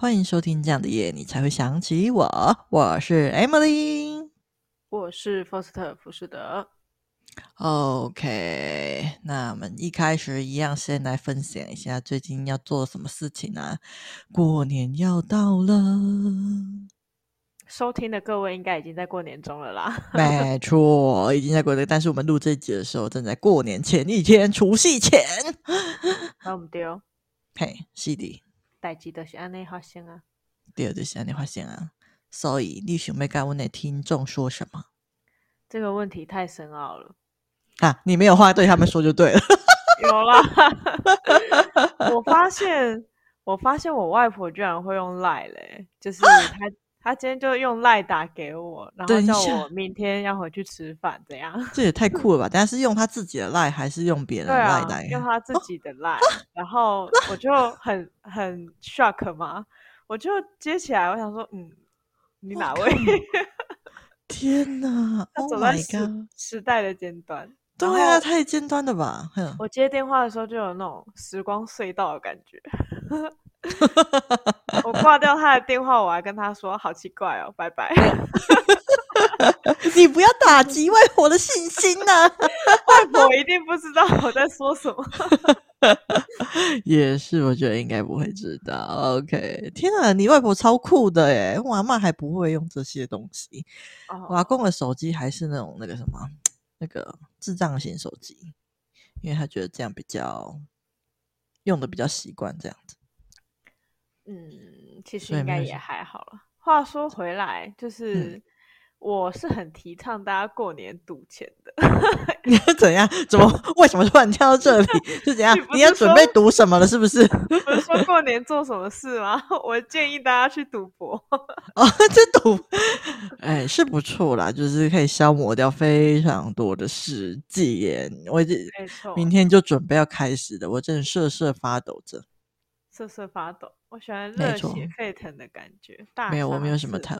欢迎收听这样的夜，你才会想起我。我是 Emily，我是福斯特福士德。OK，那我们一开始一样，先来分享一下最近要做什么事情啊？过年要到了，收听的各位应该已经在过年中了啦。没错，已经在过年，但是我们录这集的时候正在过年前一天，除夕前。那我们丢，嘿，是的，代志都是安尼发生啊。对，就是安尼发生啊。所以你想要跟我的听众说什么？这个问题太深奥了。啊，你没有话对他们说就对了。有啦，我发现，我发现我外婆居然会用赖嘞，就是她，她今天就用赖打给我，然后叫我明天要回去吃饭，怎样？这也太酷了吧！但是用他自己的赖还是用别人的赖来？用他自己的赖，然后我就很很 shock 嘛，我就接起来，我想说，嗯，你哪位？天哪！他走在时、oh、时代的尖端。对啊，太尖端了吧！我接电话的时候就有那种时光隧道的感觉。我挂掉他的电话，我还跟他说：“好奇怪哦，拜拜。”你不要打击外婆的信心呐、啊！外婆一定不知道我在说什么。也是，我觉得应该不会知道。OK，天啊，你外婆超酷的耶！我阿妈还不会用这些东西。Oh. 我阿公的手机还是那种那个什么。那个智障型手机，因为他觉得这样比较用的比较习惯，这样子。嗯，其实应该也还好了。话说回来，就是。嗯我是很提倡大家过年赌钱的。你要怎样？怎么？为什么突然跳到这里？是怎样？你，你要准备赌什么了？是不是？不是说过年做什么事吗？我建议大家去赌博。哦，这赌，哎，是不错啦，就是可以消磨掉非常多的时间。我这明天就准备要开始的，我真的瑟瑟发抖着。瑟瑟发抖，我喜欢热血沸腾的感觉。大没有，我没有什么疼。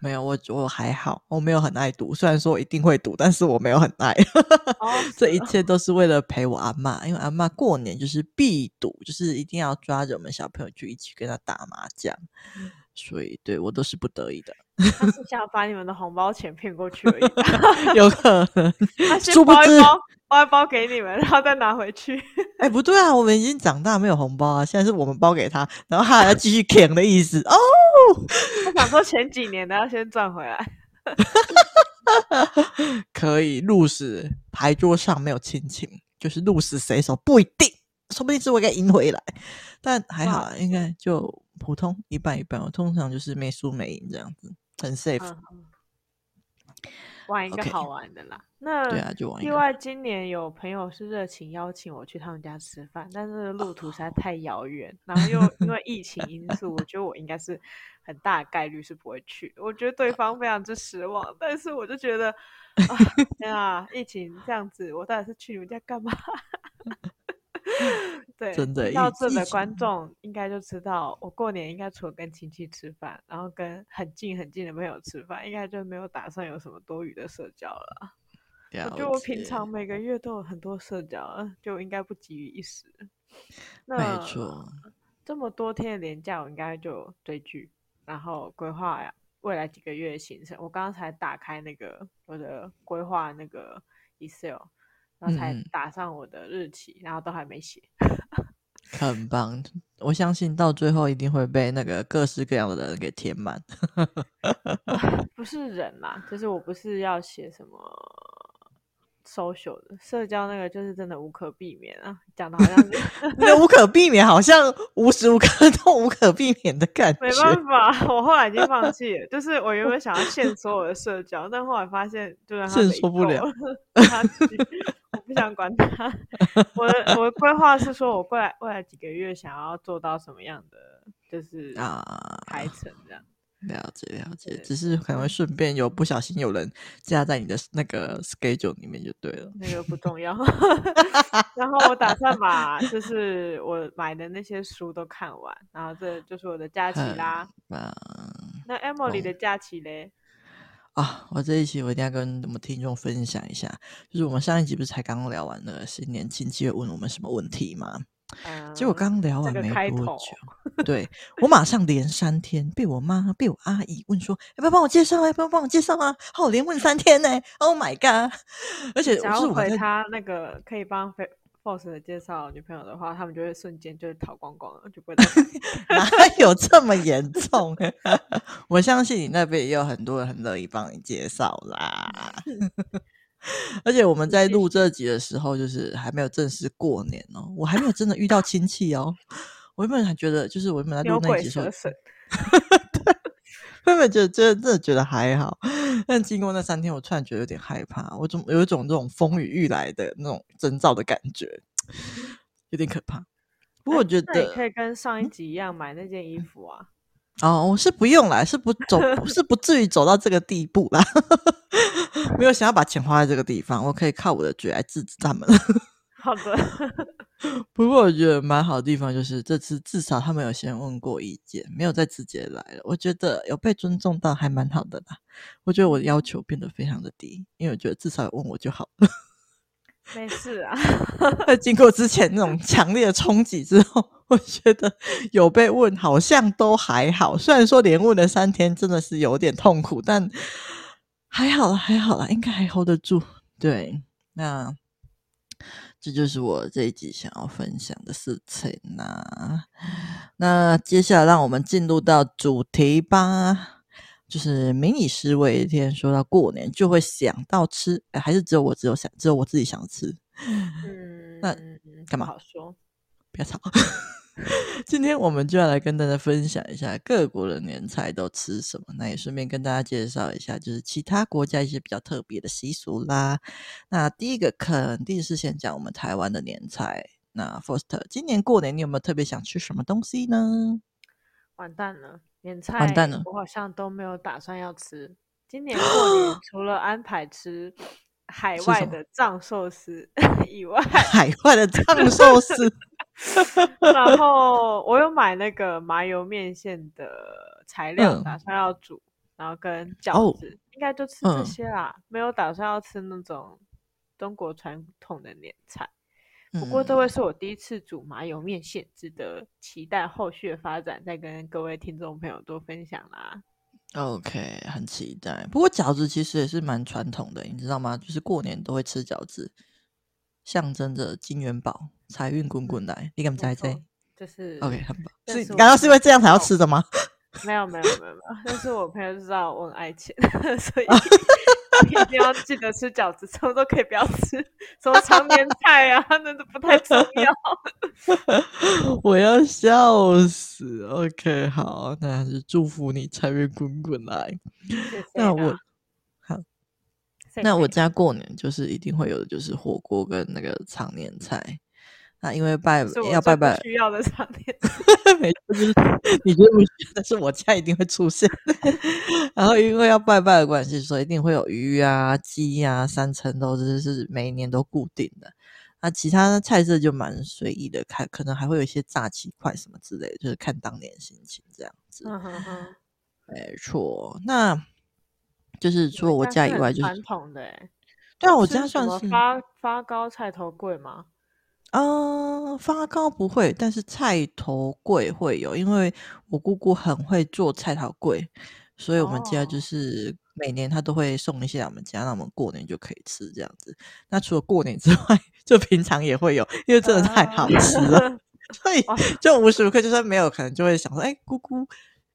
没有，我我还好，我没有很爱赌。虽然说我一定会赌，但是我没有很爱。哦、这一切都是为了陪我阿嬷，因为阿嬷过年就是必赌，就是一定要抓着我们小朋友去一起跟他打麻将。嗯、所以，对我都是不得已的。他是想把你们的红包钱骗过去而已，有可能。他先包一包，包一包给你们，然后再拿回去。哎，不对啊，我们已经长大，没有红包啊。现在是我们包给他，然后他还要继续舔的意思哦。他想说前几年的要先赚回来。可以，鹿死牌桌上没有亲情，就是鹿死谁手不一定，说不定是我给赢回来。但还好，应该就普通一半一半。我通常就是没输没赢这样子。很 safe，嗯、玩一个好玩的啦。Okay. 那对啊，就玩。另外，今年有朋友是热情邀请我去他们家吃饭，但是路途实在太遥远，然后又因为疫情因素，我觉得我应该是很大概率是不会去。我觉得对方非常之失望，但是我就觉得，啊天啊，疫情这样子，我到底是去你们家干嘛？对，真的，到这的观众应该就知道，我过年应该除了跟亲戚吃饭，然后跟很近很近的朋友吃饭，应该就没有打算有什么多余的社交了。我觉得我平常每个月都有很多社交，就应该不急于一时。那没错，这么多天的连假，我应该就追剧，然后规划呀未来几个月的行程。我刚刚才打开那个我的规划那个 Excel。然后才打上我的日期，嗯、然后都还没写，很棒。我相信到最后一定会被那个各式各样的人给填满。不是人嘛，就是我不是要写什么。social 的社交那个就是真的无可避免啊，讲的好像是 那无可避免，好像无时无刻都无可避免的感觉。没办法，我后来已经放弃了。就是我原本想要限所有的社交，但后来发现就让他限缩不了，不想管他。我的我的规划是说，我未来未来几个月想要做到什么样的，就是啊排程这样。了解了解，只是可能会顺便有不小心有人加在你的那个 schedule 里面就对了。那个不重要。然后我打算把就是我买的那些书都看完，然后这就是我的假期啦。嗯、那 Emily 的假期嘞？啊，我这一期我一定要跟我们听众分享一下，就是我们上一集不是才刚刚聊完了新年亲戚会问我们什么问题吗？嗯、结果刚聊完没多久，对，我马上连三天被我妈、被我阿姨问说，要不要帮我介绍？要不要帮我介绍啊？好，连问三天呢！Oh my god！而且只要回他那个可以帮的介绍女朋友的话，他们就会瞬间就逃光光了，就不会。哪有这么严重？我相信你那边也有很多人很乐意帮你介绍啦。而且我们在录这集的时候，就是还没有正式过年哦，我还没有真的遇到亲戚哦。我原本还觉得，就是我原本在录那集时候，对，原本觉得真的真的觉得还好，但经过那三天，我突然觉得有点害怕，我总有一种这种风雨欲来的那种征兆的感觉，有点可怕。不过我觉得，你可以跟上一集一样买那件衣服啊。哦，我是不用啦，是不 走，是不至于走到这个地步啦。没有想要把钱花在这个地方，我可以靠我的嘴来制止他们。好的。不过我觉得蛮好的地方就是这次至少他们有先问过意见，没有再直接来了。我觉得有被尊重到还蛮好的啦。我觉得我的要求变得非常的低，因为我觉得至少有问我就好了。没事啊。在经过之前那种强烈的冲击之后，我觉得有被问好像都还好。虽然说连问了三天真的是有点痛苦，但还好了，还好了，应该还 hold 得住。对，那。这就是我这一集想要分享的事情呐。那接下来让我们进入到主题吧，就是民以食为天，说到过年就会想到吃，还是只有我只有想，只有我自己想吃？嗯，那干嘛？好说，不要吵。今天我们就要来跟大家分享一下各国的年菜都吃什么，那也顺便跟大家介绍一下，就是其他国家一些比较特别的习俗啦。那第一个肯定是先讲我们台湾的年菜。那 Foster，今年过年你有没有特别想吃什么东西呢？完蛋了，年菜完蛋了，我好像都没有打算要吃。今年过年 除了安排吃海外的藏寿司 以外，海外的藏寿司。然后我有买那个麻油面线的材料，打算要煮，嗯、然后跟饺子，哦、应该就吃这些啦。嗯、没有打算要吃那种中国传统的年菜。不过这会是我第一次煮麻油面线，值得期待后续的发展，再跟各位听众朋友多分享啦。OK，很期待。不过饺子其实也是蛮传统的，你知道吗？就是过年都会吃饺子。象征着金元宝、财运滚滚来，你敢不猜这？就是 OK，很棒。是刚刚是因为这样才要吃的吗？没有没有没有没有，但是我朋友就知道我很爱钱，所以 一定要记得吃饺子，什么都可以不要吃，什么长年菜啊，那都不太重要。我要笑死。OK，好，那还是祝福你财运滚滚来。谢谢那我。那我家过年就是一定会有的，就是火锅跟那个长年菜。那因为拜要拜拜需要的长年菜，没错，就是你觉得不需要，但是我家一定会出现。然后因为要拜拜的关系，所以一定会有鱼啊、鸡啊、三层肉，这是每一年都固定的。那其他的菜色就蛮随意的，看可能还会有一些炸鸡块什么之类的，就是看当年心情这样子。嗯哼哼，没错。那。就是除了我家以外，就是传统的。对啊，我家算是发发糕菜头粿吗？嗯，发糕不会，但是菜头粿会有，因为我姑姑很会做菜头粿，所以我们家就是每年她都会送一些来我们家，那我们过年就可以吃这样子。那除了过年之外，就平常也会有，因为真的太好吃了，所以就无时无刻就算没有，可能就会想说，哎，姑姑。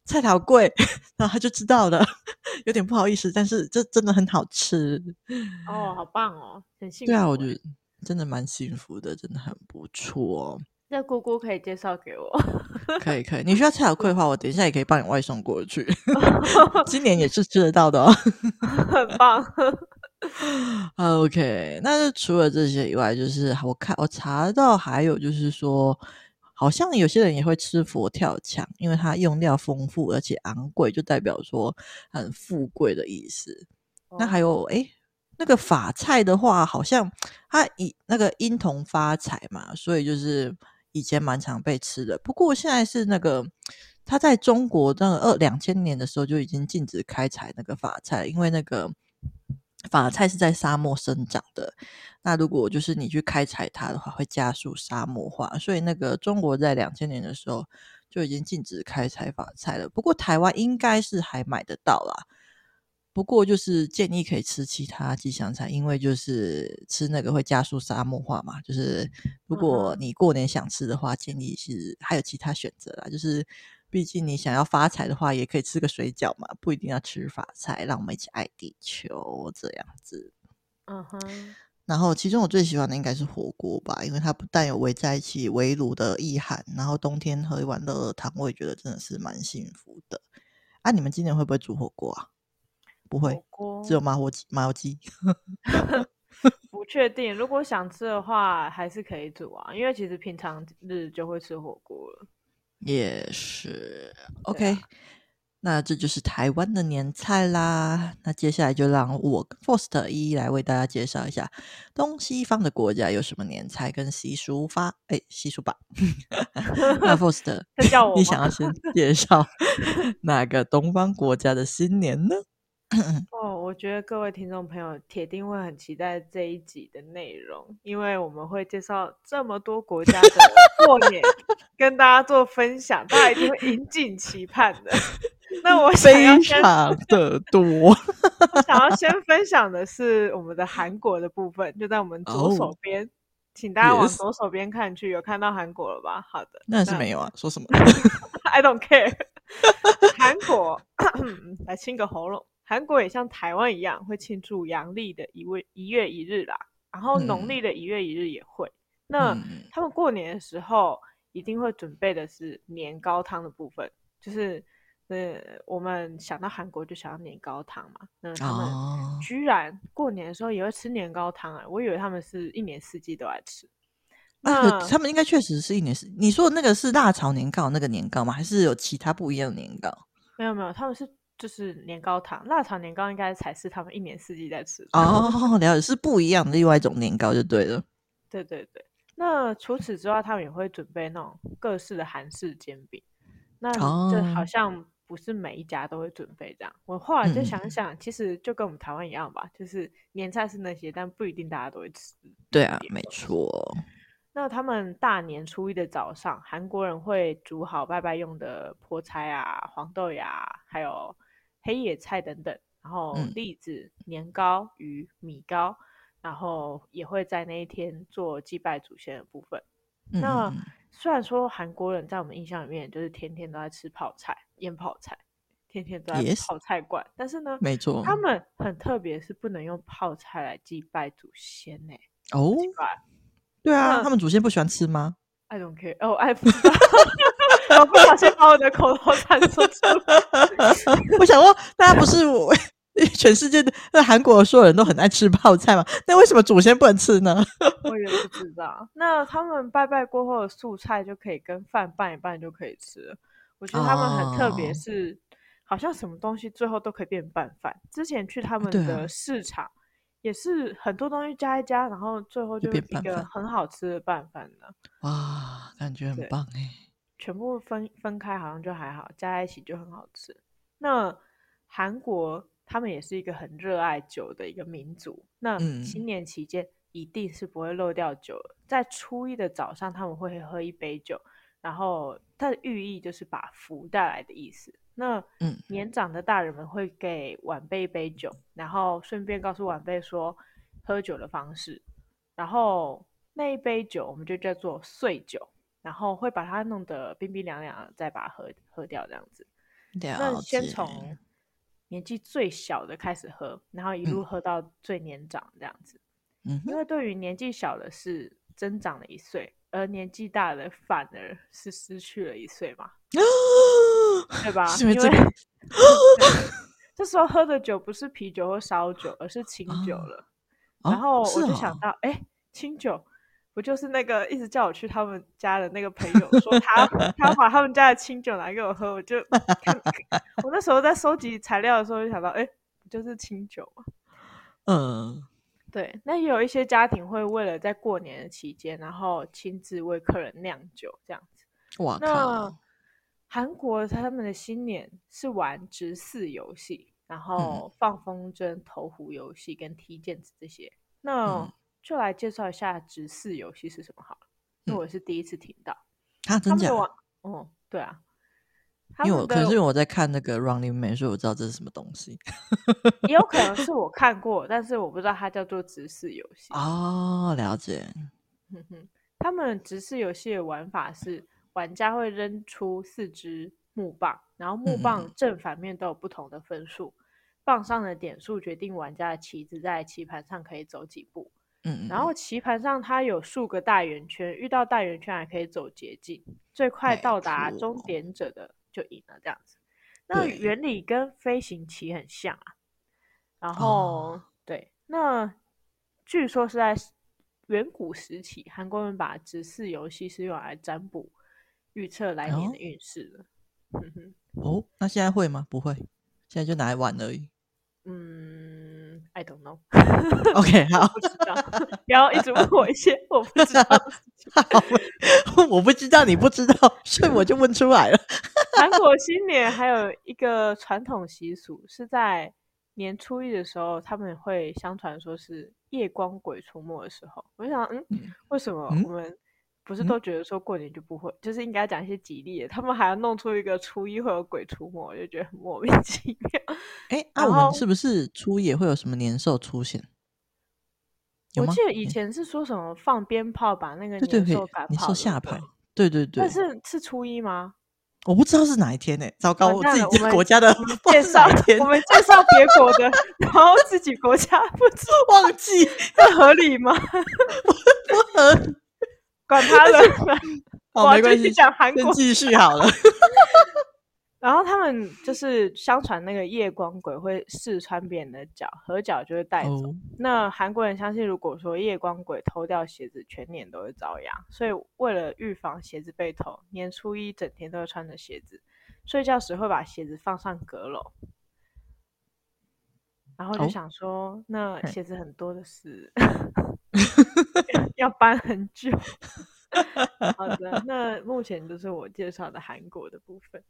菜头粿，然后他就知道了，有点不好意思，但是这真的很好吃哦，好棒哦，很幸福。对啊，我觉得真的蛮幸福的，真的很不错。那姑姑可以介绍给我？可以可以，你需要菜头粿的话，我等一下也可以帮你外送过去。今年也是吃得到的哦，很棒。OK，那就除了这些以外，就是我看我查到还有就是说。好像有些人也会吃佛跳墙，因为它用料丰富而且昂贵，就代表说很富贵的意思。哦、那还有诶，那个法菜的话，好像它以那个因同发财嘛，所以就是以前蛮常被吃的。不过现在是那个它在中国那个二两千年的时候就已经禁止开采那个法菜，因为那个。法菜是在沙漠生长的，那如果就是你去开采它的话，会加速沙漠化。所以那个中国在两千年的时候就已经禁止开采法菜了。不过台湾应该是还买得到啦。不过就是建议可以吃其他吉祥菜，因为就是吃那个会加速沙漠化嘛。就是如果你过年想吃的话，建议是还有其他选择啦。就是毕竟你想要发财的话，也可以吃个水饺嘛，不一定要吃法菜。让我们一起爱地球这样子。嗯哼。然后，其中我最喜欢的应该是火锅吧，因为它不但有围在一起围炉的意涵，然后冬天喝一碗热热汤，我也觉得真的是蛮幸福的。啊，你们今年会不会煮火锅啊？不会，只有麻火鸡、麻油鸡。不确定，如果想吃的话，还是可以煮啊，因为其实平常日就会吃火锅了。也是，OK。那这就是台湾的年菜啦。那接下来就让我跟 Faust 一一来为大家介绍一下东西方的国家有什么年菜跟习俗发。哎，习俗吧。那 Faust，你想要先介绍 哪个东方国家的新年呢？哦，我觉得各位听众朋友铁定会很期待这一集的内容，因为我们会介绍这么多国家的 过年，跟大家做分享，大家一定会引颈期盼的。那我想要先非常的多，我想要先 分享的是我们的韩国的部分，就在我们左手边，oh, 请大家往左手边看去，有看到韩国了吧？好的，那是没有啊，说什么？I don't care。韩国 来清个喉咙。韩国也像台湾一样会庆祝阳历的一月一月一日啦，然后农历的一月一日也会。嗯、那他们过年的时候一定会准备的是年糕汤的部分，就是呃，我们想到韩国就想到年糕汤嘛。那他们居然过年的时候也会吃年糕汤啊！我以为他们是一年四季都爱吃。那他们应该确实是一年四季。你说的那个是辣炒年糕那个年糕吗？还是有其他不一样的年糕？没有没有，他们是。就是年糕糖，腊肠年糕应该才是他们一年四季在吃的哦。了解，是不一样的另外一种年糕就对了。对对对，那除此之外，他们也会准备那种各式的韩式煎饼。那就好像不是每一家都会准备这样。哦、我后来就想想，嗯、其实就跟我们台湾一样吧，就是年菜是那些，但不一定大家都会吃。对啊，没错。那他们大年初一的早上，韩国人会煮好拜拜用的菠菜啊、黄豆芽，还有。黑野菜等等，然后栗子、嗯、年糕、鱼、米糕，然后也会在那一天做祭拜祖先的部分。嗯、那虽然说韩国人在我们印象里面就是天天都在吃泡菜、腌泡菜，天天都在泡菜馆，Yes. 但是呢，没错，他们很特别，是不能用泡菜来祭拜祖先呢。哦，对啊，他们祖先不喜欢吃吗？I don't care。哦，爱不知道。我不小心把我的口头禅说出来。我想问，大家不是我 全世界的那韩国所有人都很爱吃泡菜吗？那为什么祖先不能吃呢？我也不知道。那他们拜拜过后的素菜就可以跟饭拌一拌就可以吃了。我觉得他们很特别，是、哦、好像什么东西最后都可以变拌饭。之前去他们的市场，也是很多东西加一加，然后最后就一个很好吃的拌饭呢。哇，感觉很棒哎。全部分分开好像就还好，加在一起就很好吃。那韩国他们也是一个很热爱酒的一个民族。那新年期间一定是不会漏掉酒的。在初一的早上，他们会喝一杯酒，然后它的寓意就是把福带来的意思。那年长的大人们会给晚辈一杯酒，然后顺便告诉晚辈说喝酒的方式。然后那一杯酒我们就叫做岁酒。然后会把它弄得冰冰凉凉，再把它喝喝掉，这样子。那先从年纪最小的开始喝，然后一路喝到最年长，这样子。嗯，因为对于年纪小的是增长了一岁，而年纪大的反而是失去了一岁嘛，对吧？因为 这时候喝的酒不是啤酒或烧酒，而是清酒了。然后我就想到，哎，清酒。不就是那个一直叫我去他们家的那个朋友，说他 他把他们家的清酒拿给我喝，我就 我那时候在收集材料的时候就想到，哎、欸，不就是清酒嘛。嗯，对。那也有一些家庭会为了在过年的期间，然后亲自为客人酿酒这样子。哇！那韩国他们的新年是玩直四游戏，然后放风筝、投壶游戏跟踢毽子这些。那、嗯就来介绍一下直视游戏是什么好了，因为我是第一次听到。啊，真假？嗯，对啊，因为我可是因为我在看那个 Running Man，所以我知道这是什么东西。也有可能是我看过，但是我不知道它叫做直视游戏。哦，了解。哼哼，他们直视游戏的玩法是，玩家会扔出四支木棒，然后木棒正反面都有不同的分数，嗯、棒上的点数决定玩家的棋子在棋盘上可以走几步。嗯，然后棋盘上它有数个大圆圈，遇到大圆圈还可以走捷径，最快到达终点者的就赢了。这样子，那原理跟飞行棋很像啊。然后，哦、对，那据说是在远古时期，韩国人把直视游戏是用来占卜、预测来年的运势的。哦，哦，那现在会吗？不会，现在就拿来玩而已。嗯，I don't know。OK，好，不知道，不要一直问我一些我不知道的事情。好，我不知道，你不知道，所以我就问出来了。韩国新年还有一个传统习俗，是在年初一的时候，他们会相传说是夜光鬼出没的时候。我就想，嗯，为什么我们？不是都觉得说过年就不会，嗯、就是应该讲一些吉利的，他们还要弄出一个初一会有鬼出没，我就觉得很莫名 其妙。哎、欸，那、啊、我们是不是初一也会有什么年兽出现？我记得以前是说什么放鞭炮把那个年兽赶跑，年兽下牌？对对对。但是是初一吗？我不知道是哪一天呢、欸。糟糕，我自己国家的介绍，我们介绍别国的，然后自己国家 不知忘记，这 合理吗？不不合理。管他 的，好，没关系，讲韩国继续好了。然后他们就是相传那个夜光鬼会试穿别人的脚，合脚就会带走。Oh. 那韩国人相信，如果说夜光鬼偷掉鞋子，全年都会遭殃。所以为了预防鞋子被偷，年初一整天都会穿着鞋子，睡觉时会把鞋子放上阁楼。然后就想说，oh. 那鞋子很多的是。要搬很久。好的，那目前就是我介绍的韩国的部分。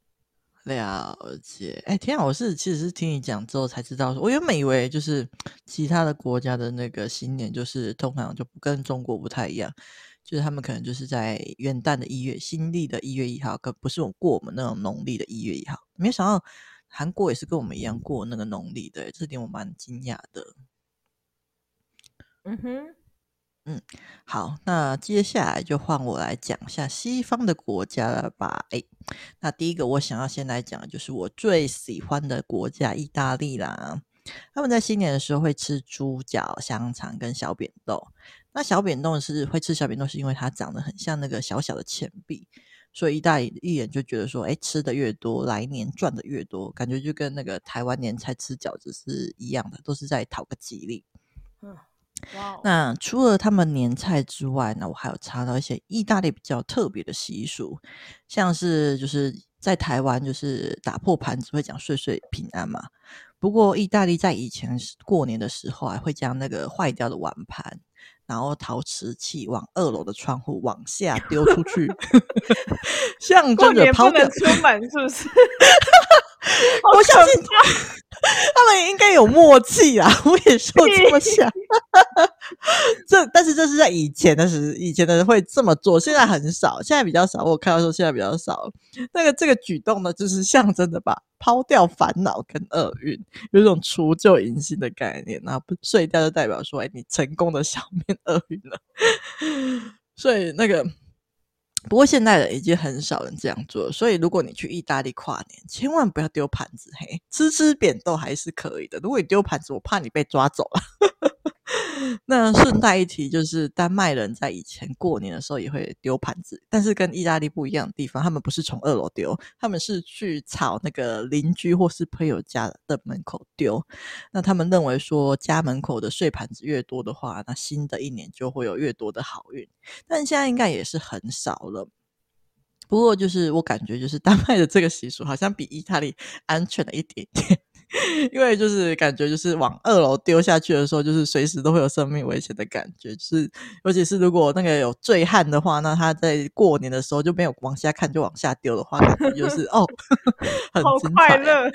了解。哎、欸，天啊，我是其实是听你讲之后才知道，我原本以为就是其他的国家的那个新年，就是通常就不跟中国不太一样，就是他们可能就是在元旦的一月，新历的一月一号，可不是我过我们那种农历的一月一号。没想到韩国也是跟我们一样过那个农历的，这点我蛮惊讶的。嗯哼。嗯，好，那接下来就换我来讲一下西方的国家了吧。哎，那第一个我想要先来讲就是我最喜欢的国家——意大利啦。他们在新年的时候会吃猪脚、香肠跟小扁豆。那小扁豆是会吃小扁豆，是因为它长得很像那个小小的钱币，所以意大利人就觉得说，哎，吃的越多，来年赚的越多，感觉就跟那个台湾年菜吃饺子是一样的，都是在讨个吉利。嗯。Wow. 那除了他们年菜之外呢，我还有查到一些意大利比较特别的习俗，像是就是在台湾就是打破盘子会讲岁岁平安嘛。不过意大利在以前过年的时候啊会将那个坏掉的碗盘，然后陶瓷器往二楼的窗户往下丢出去 象征着抛掉出门，是不是？我相信 他们应该有默契啊！我也说这么想。这但是这是在以前的时，以前的人会这么做，现在很少，现在比较少。我看到说现在比较少。那个这个举动呢，就是象征的把抛掉烦恼跟厄运，有一种除旧迎新的概念。然后不睡掉就代表说，哎，你成功的消灭厄运了。所以那个。不过现在的已经很少人这样做，所以如果你去意大利跨年，千万不要丢盘子，嘿，吃吃扁豆还是可以的。如果你丢盘子，我怕你被抓走了。那顺带一提，就是丹麦人在以前过年的时候也会丢盘子，但是跟意大利不一样的地方，他们不是从二楼丢，他们是去朝那个邻居或是朋友家的门口丢。那他们认为说，家门口的碎盘子越多的话，那新的一年就会有越多的好运。但现在应该也是很少了。不过就是我感觉，就是丹麦的这个习俗好像比意大利安全了一点点。因为就是感觉就是往二楼丢下去的时候，就是随时都会有生命危险的感觉。就是尤其是如果那个有醉汉的话，那他在过年的时候就没有往下看，就往下丢的话，感觉就 是哦，很好快乐。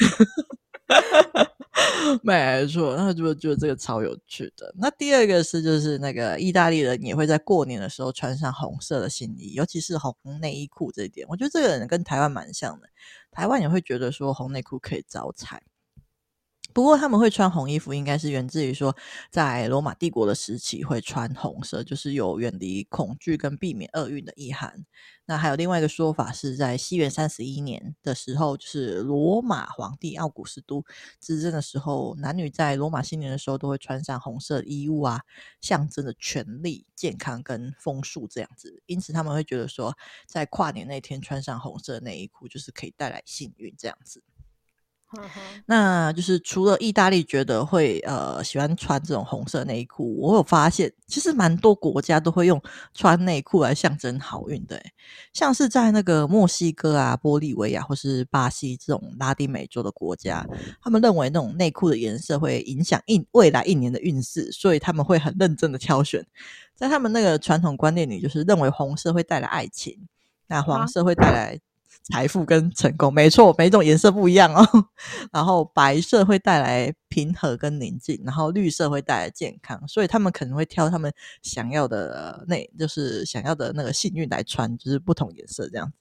没错，那就觉得这个超有趣的。那第二个是，就是那个意大利人也会在过年的时候穿上红色的新衣，尤其是红内衣裤这一点，我觉得这个人跟台湾蛮像的。台湾也会觉得说红内裤可以招财。不过他们会穿红衣服，应该是源自于说，在罗马帝国的时期会穿红色，就是有远离恐惧跟避免厄运的意涵。那还有另外一个说法，是在西元三十一年的时候，就是罗马皇帝奥古斯都执政的时候，男女在罗马新年的时候都会穿上红色衣物啊，象征的权力、健康跟丰硕这样子。因此他们会觉得说，在跨年那天穿上红色内衣裤，就是可以带来幸运这样子。那就是除了意大利觉得会呃喜欢穿这种红色内裤，我有发现其实蛮多国家都会用穿内裤来象征好运的，像是在那个墨西哥啊、玻利维亚或是巴西这种拉丁美洲的国家，他们认为那种内裤的颜色会影响一未来一年的运势，所以他们会很认真的挑选。在他们那个传统观念里，就是认为红色会带来爱情，那黄色会带来。财富跟成功，没错，每种颜色不一样哦。然后白色会带来平和跟宁静，然后绿色会带来健康，所以他们可能会挑他们想要的那，就是想要的那个幸运来穿，就是不同颜色这样。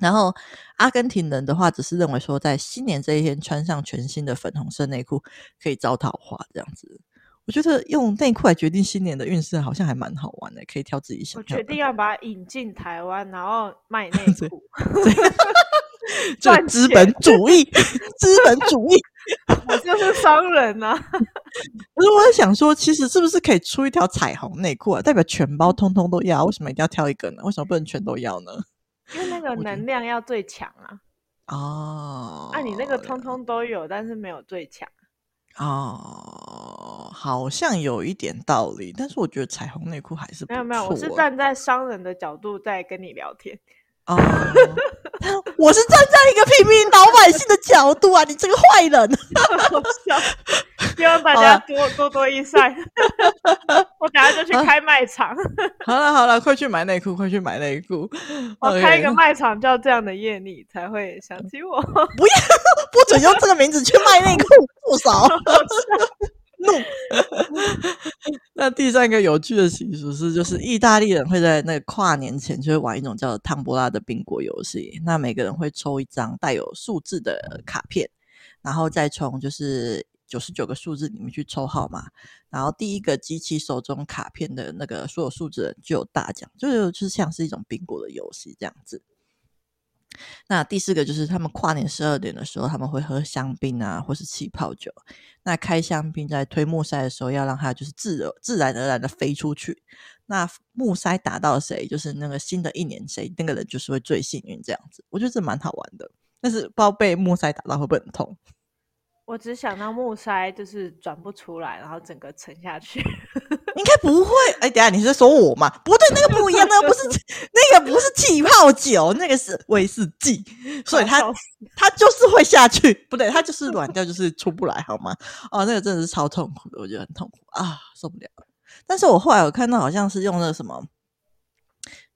然后阿根廷人的话，只是认为说，在新年这一天穿上全新的粉红色内裤可以招桃花这样子。我觉得用内裤来决定新年的运势，好像还蛮好玩的，可以挑自己想要的。我决定要把它引进台湾，然后卖内 裤，赚资本主义，资本主义，我就是商人呐、啊。可是我在想说，其实是不是可以出一条彩虹内裤啊？代表全包通通都要？为什么一定要挑一个呢？为什么不能全都要呢？因为那个能量要最强啊。哦，那、啊、你那个通通都有，但是没有最强。哦，好像有一点道理，但是我觉得彩虹内裤还是不。没有没有，我是站在商人的角度在跟你聊天。哦，我是站在一个平民老百姓的角度啊！你这个坏人，希望大家多多多益善。我等下就去开卖场。好了好了，快去买内裤，快去买内裤。我开一个卖场叫这样的夜，你才会想起我。不要，不准用这个名字去卖内裤，不少。怒。那第三个有趣的习俗是，就是意大利人会在那个跨年前就会玩一种叫汤波拉的宾果游戏。那每个人会抽一张带有数字的卡片，然后再从就是九十九个数字里面去抽号码。然后第一个机器手中卡片的那个所有数字人就有大奖，就是就是像是一种宾果的游戏这样子。那第四个就是他们跨年十二点的时候，他们会喝香槟啊，或是气泡酒。那开香槟在推木塞的时候，要让它就是自自然而然的飞出去。那木塞打到谁，就是那个新的一年谁那个人就是会最幸运这样子。我觉得这蛮好玩的，但是不知道被木塞打到会不会很痛。我只想到木塞就是转不出来，然后整个沉下去。应该不会。哎、欸，等下你是在说我吗？不对，那个不一样，那个不是 那个不是气泡酒，那个是威士忌，所以它 它就是会下去。不对，它就是软掉，就是出不来，好吗？哦，那个真的是超痛苦的，我觉得很痛苦啊，受不了。但是我后来有看到，好像是用那个什么，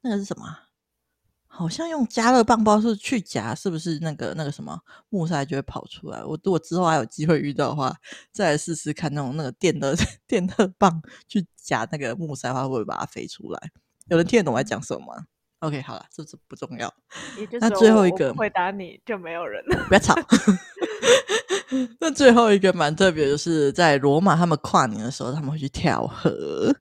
那个是什么？好像用加热棒包是去夹，是不是那个那个什么木塞就会跑出来？我如果之后还有机会遇到的话，再来试试看那种那个电的 电热棒去夹那个木塞的话，会不会把它飞出来？有人听得懂我在讲什么吗？OK，好了，这这不重要。那最后一个回答你就没有人了，不要吵。那最后一个蛮特别，就是在罗马，他们跨年的时候，他们会去跳河。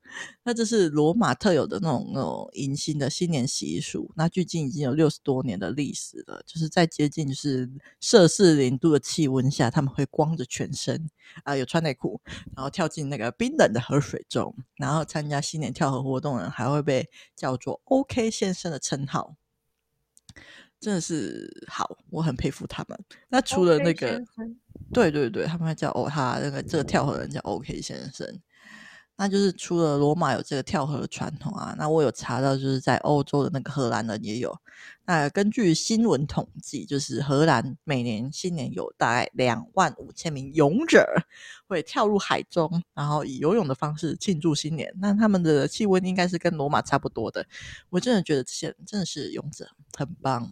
那这是罗马特有的那种那种迎新的新年习俗。那距今已经有六十多年的历史了。就是在接近就是摄氏零度的气温下，他们会光着全身啊、呃，有穿内裤，然后跳进那个冰冷的河水中，然后参加新年跳河活动的人还会被叫做 “OK 先生”的称号。真的是好，我很佩服他们。那除了那个，对对对，他们还叫哦，他那个这个跳河人叫 OK 先生。那就是除了罗马有这个跳河的传统啊，那我有查到，就是在欧洲的那个荷兰人也有。那根据新闻统计，就是荷兰每年新年有大概两万五千名勇者会跳入海中，然后以游泳的方式庆祝新年。那他们的气温应该是跟罗马差不多的。我真的觉得这些人真的是勇者，很棒。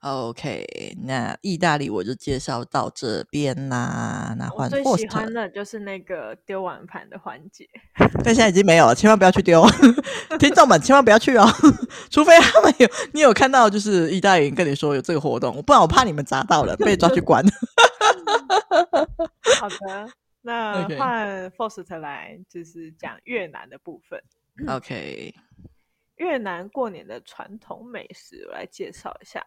OK，那意大利我就介绍到这边啦。那换我最喜欢的就是那个丢碗盘的环节，但现在已经没有了，千万不要去丢，听众们千万不要去哦，除非他们有你有看到，就是意大利人跟你说有这个活动，不然我怕你们砸到了被抓去关。好的，那换 Faust 来就是讲越南的部分。OK，越南过年的传统美食，我来介绍一下。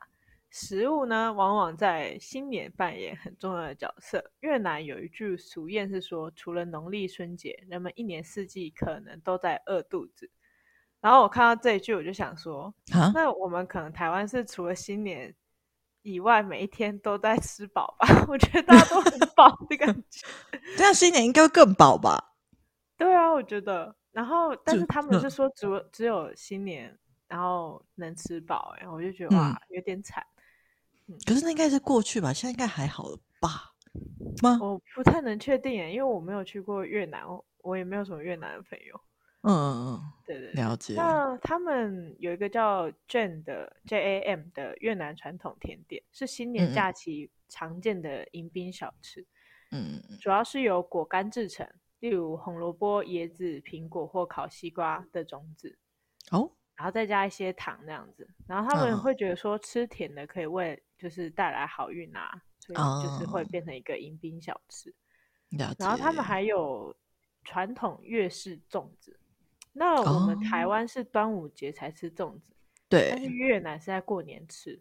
食物呢，往往在新年扮演很重要的角色。越南有一句俗谚是说，除了农历春节，人们一年四季可能都在饿肚子。然后我看到这一句，我就想说，啊，那我们可能台湾是除了新年以外，每一天都在吃饱吧？我觉得大家都很饱的感觉。这样新年应该会更饱吧？对啊，我觉得。然后，但是他们是说只有只有新年，然后能吃饱。然后，我就觉得哇，有点惨。可是那应该是过去吧，现在应该还好了吧？吗？我不太能确定耶，因为我没有去过越南，我也没有什么越南的朋友。嗯嗯嗯，对对，了解。那他们有一个叫 Jam 的 J A M 的越南传统甜点，是新年假期常见的迎宾小吃。嗯，主要是由果干制成，例如红萝卜、椰子、苹果或烤西瓜的种子。哦。然后再加一些糖那样子，然后他们会觉得说吃甜的可以为就是带来好运啊，所以就是会变成一个迎宾小吃。哦、然后他们还有传统粤式粽子，那我们台湾是端午节才吃粽子，对、哦，但是越南是在过年吃。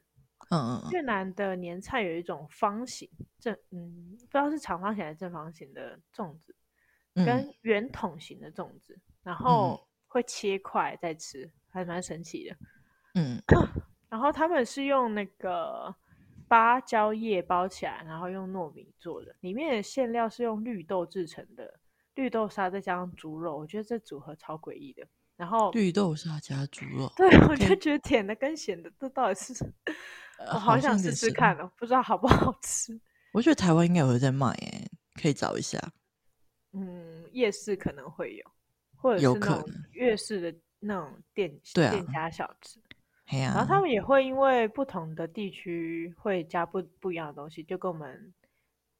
嗯嗯。越南的年菜有一种方形正，嗯，不知道是长方形还是正方形的粽子，跟圆筒形的粽子，然后会切块再吃。还蛮神奇的，嗯，然后他们是用那个芭蕉叶包起来，然后用糯米做的，里面的馅料是用绿豆制成的，绿豆沙再加上猪肉，我觉得这组合超诡异的。然后绿豆沙加猪肉，对，我就觉得甜的跟咸的，这到底是？我好想试试看哦，不知道好不好吃。我觉得台湾应该有在卖，诶，可以找一下。嗯，夜市可能会有，或者是那种粤式的。那种店、啊、店家小吃，啊、然后他们也会因为不同的地区会加不不一样的东西，就跟我们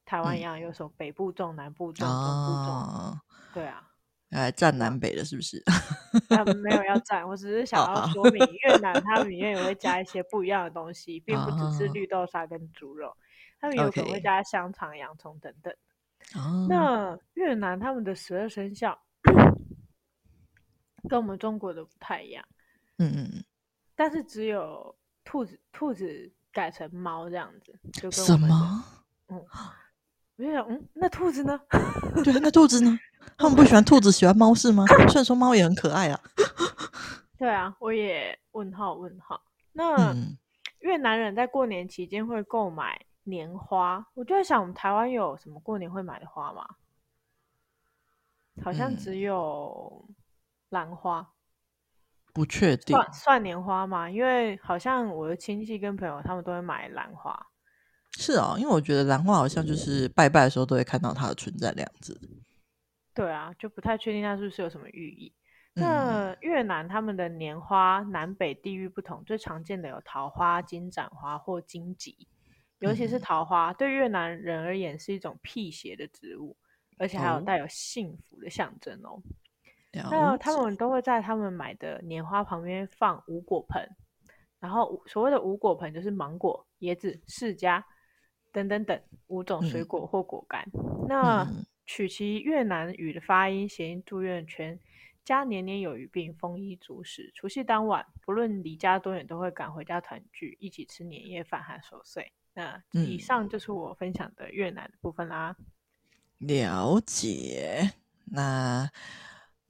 台湾一样，有什么北部种、南部种、中部种，对啊，哎，占南北的是不是？他 们、没有要占，我只是想要说明 越南他们里面也会加一些不一样的东西，并不只是绿豆沙跟猪肉，他们有可能会加香肠、洋葱等等。那越南他们的十二生肖。跟我们中国的不太一样，嗯嗯嗯，但是只有兔子，兔子改成猫这样子，就跟什么？嗯，我就想，嗯，那兔子呢？对，那兔子呢？他们不喜欢兔子，喜欢猫是吗？虽然说猫也很可爱啊。对啊，我也问号问号。那、嗯、越南人在过年期间会购买年花，我就在想，我们台湾有什么过年会买的花吗？好像只有。嗯兰花，不确定算算年花吗？因为好像我的亲戚跟朋友他们都会买兰花。是啊、哦，因为我觉得兰花好像就是拜拜的时候都会看到它的存在的样子。对啊，就不太确定它是不是有什么寓意。嗯、那越南他们的年花南北地域不同，最常见的有桃花、金盏花或荆棘，尤其是桃花，嗯、对越南人而言是一种辟邪的植物，而且还有带有幸福的象征哦。那他们都会在他们买的年花旁边放五果盆，然后所谓的五果盆就是芒果、椰子、释迦等等等五种水果或果干。嗯、那取其越南语的发音，谐音祝愿全家年年有余，并丰衣足食。除夕当晚，不论离家多远，都会赶回家团聚，一起吃年夜饭和守岁。那以上就是我分享的越南的部分啦。了解，那。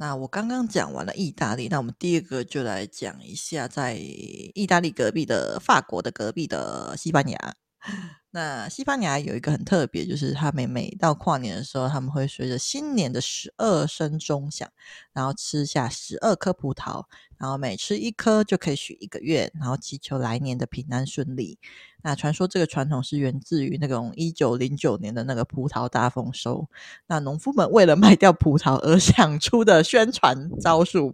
那我刚刚讲完了意大利，那我们第二个就来讲一下，在意大利隔壁的法国的隔壁的西班牙。那西班牙有一个很特别，就是他们每到跨年的时候，他们会随着新年的十二声钟响，然后吃下十二颗葡萄，然后每吃一颗就可以许一个愿，然后祈求来年的平安顺利。那传说这个传统是源自于那种一九零九年的那个葡萄大丰收，那农夫们为了卖掉葡萄而想出的宣传招数。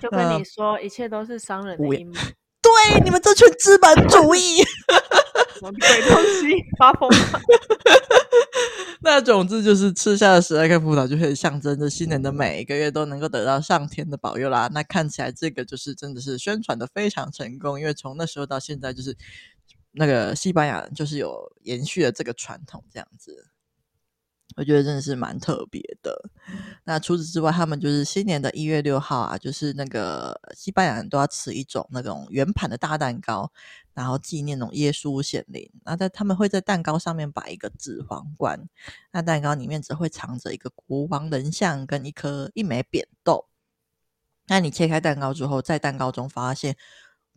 就跟你说，呃、一切都是商人的阴谋。对，对，你们这群资本主义，鬼东西发疯。那总之就是吃下了十二颗葡萄，就可以象征着新年的每一个月都能够得到上天的保佑啦。那看起来这个就是真的是宣传的非常成功，因为从那时候到现在，就是那个西班牙就是有延续了这个传统，这样子。我觉得真的是蛮特别的。那除此之外，他们就是新年的一月六号啊，就是那个西班牙人都要吃一种那种圆盘的大蛋糕，然后纪念那种耶稣显灵。那在他们会在蛋糕上面摆一个纸皇冠，那蛋糕里面只会藏着一个国王人像跟一颗一枚扁豆。那你切开蛋糕之后，在蛋糕中发现。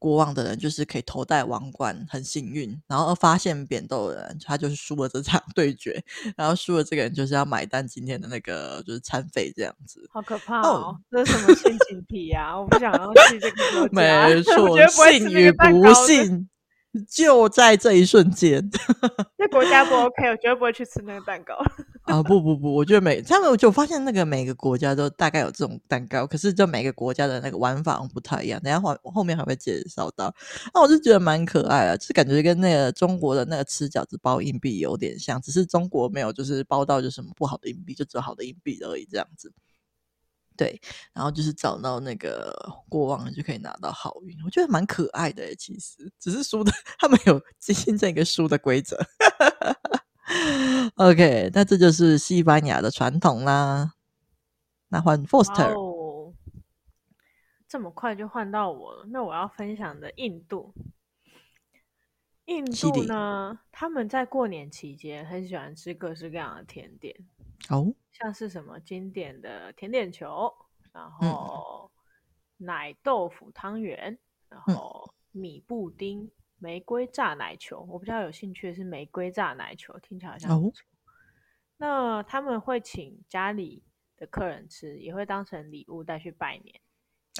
国王的人就是可以头戴王冠，很幸运。然后发现扁豆的人，他就是输了这场 对决。然后输了这个人就是要买单今天的那个就是餐费这样子。好可怕哦！哦这是什么陷阱题呀？我不想要去这个国家。没错，信与不幸 就在这一瞬间。这国家不 OK，我绝对不会去吃那个蛋糕。啊不不不，我觉得每他们就发现那个每个国家都大概有这种蛋糕，可是就每个国家的那个玩法不太一样。等下后后面还会介绍到，那我就觉得蛮可爱的，就是感觉跟那个中国的那个吃饺子包硬币有点像，只是中国没有就是包到就什么不好的硬币，就只有好的硬币而已这样子。对，然后就是找到那个国王就可以拿到好运，我觉得蛮可爱的诶。其实只是输的，他们有新增一个输的规则。OK，那这就是西班牙的传统啦。那换 Foster，哦，这么快就换到我了。那我要分享的印度，印度呢，他们在过年期间很喜欢吃各式各样的甜点哦，像是什么经典的甜点球，然后奶豆腐汤圆，然后米布丁。玫瑰炸奶球，我比较有兴趣的是玫瑰炸奶球，听起来好像不错。哦、那他们会请家里的客人吃，也会当成礼物带去拜年。